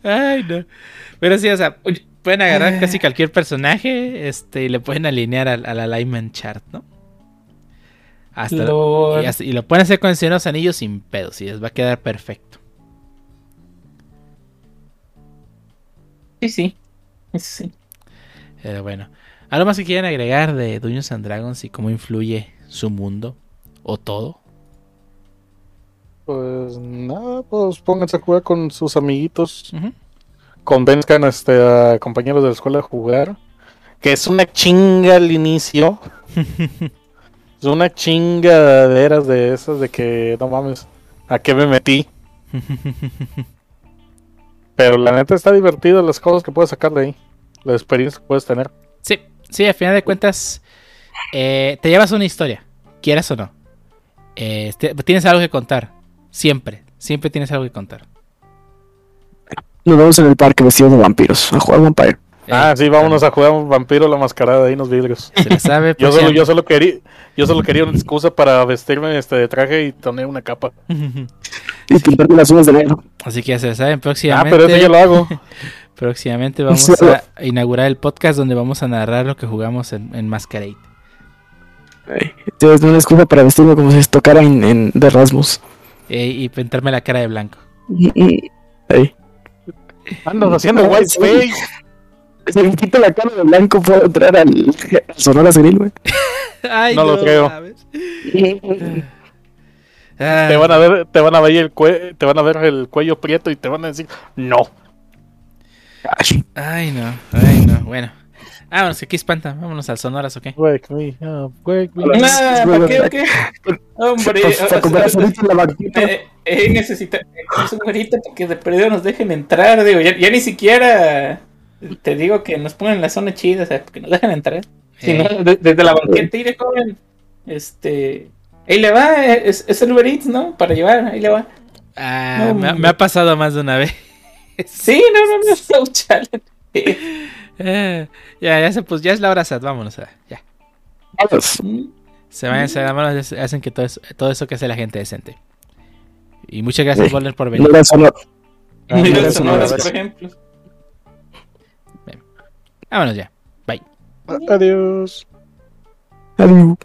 B: Ay, no. Pero sí, o sea, pueden agarrar casi cualquier personaje este, y le pueden alinear al, alignment chart, ¿no? Hasta, y, lo pueden hacer con el Anillos sin pedos y les va a quedar perfecto.
C: Sí, sí. Sí.
B: Pero bueno. ¿Algo más que quieran agregar de Dungeons and Dragons y cómo influye su mundo o todo?
D: Pues nada, pues pónganse a jugar con sus amiguitos. Convenzcan este, a compañeros de la escuela a jugar. Que es una chinga al inicio. es una chingadera de esas de que no mames, ¿a qué me metí? Pero la neta está divertido las cosas que puedes sacar de ahí, la experiencia que puedes tener.
B: Sí, sí, al final de cuentas eh, te llevas una historia, quieras o no. Eh, tienes algo que contar, siempre, siempre tienes algo que contar.
A: Nos vemos en el parque vestidos de vampiros a jugar Vampire.
D: Ah, sí, vámonos a jugar un vampiro la mascarada ahí en los vidrios.
B: Se sabe.
D: yo, solo, yo, solo quería, yo solo quería una excusa para vestirme este de traje y poner una capa.
A: y pintarme las uñas de negro.
B: Así que ya se saben, próximamente.
D: Ah, pero eso yo lo hago.
B: próximamente vamos a inaugurar el podcast donde vamos a narrar lo que jugamos en, en Masquerade.
A: Tienes una excusa para vestirme como si se tocara en, en de Rasmus.
B: y pintarme la cara de blanco.
D: Ando haciendo white space.
A: Si me quito la cara de blanco, puedo entrar al, Sonora Grill, güey.
D: no, lo creo. te van a ver, te van a ver el te van a ver el cuello prieto y te van a decir no.
B: Ay no, ay no, bueno. Vámonos, que aquí espanta. Vámonos al Sonoras, ¿ok?
C: Wake me up, wake me up. ¿Para qué, qué? Hombre, eh, eh, necesita es un güerito que de perdido nos dejen entrar, digo, ya, ya, ni siquiera te digo que nos pongan en la zona chida, o sea, que nos dejen entrar. Si no, eh. desde la banqueta y de joven, este, ahí le va, es, es el Uber Eats, ¿no? Para llevar, ahí le va.
B: Ah, me, me, ha pasado más de una vez.
C: Sí, no, no, no, no, chale.
B: Eh, ya, ya se, pues ya es la hora sad, vámonos. Ya. Se van a hacer la mano, hacen que todo eso, todo eso que hace la gente decente. Y muchas gracias, sí. por venir.
A: No,
C: sonor. por ejemplo.
B: Vámonos ya. Bye.
D: Adiós.
A: Adiós.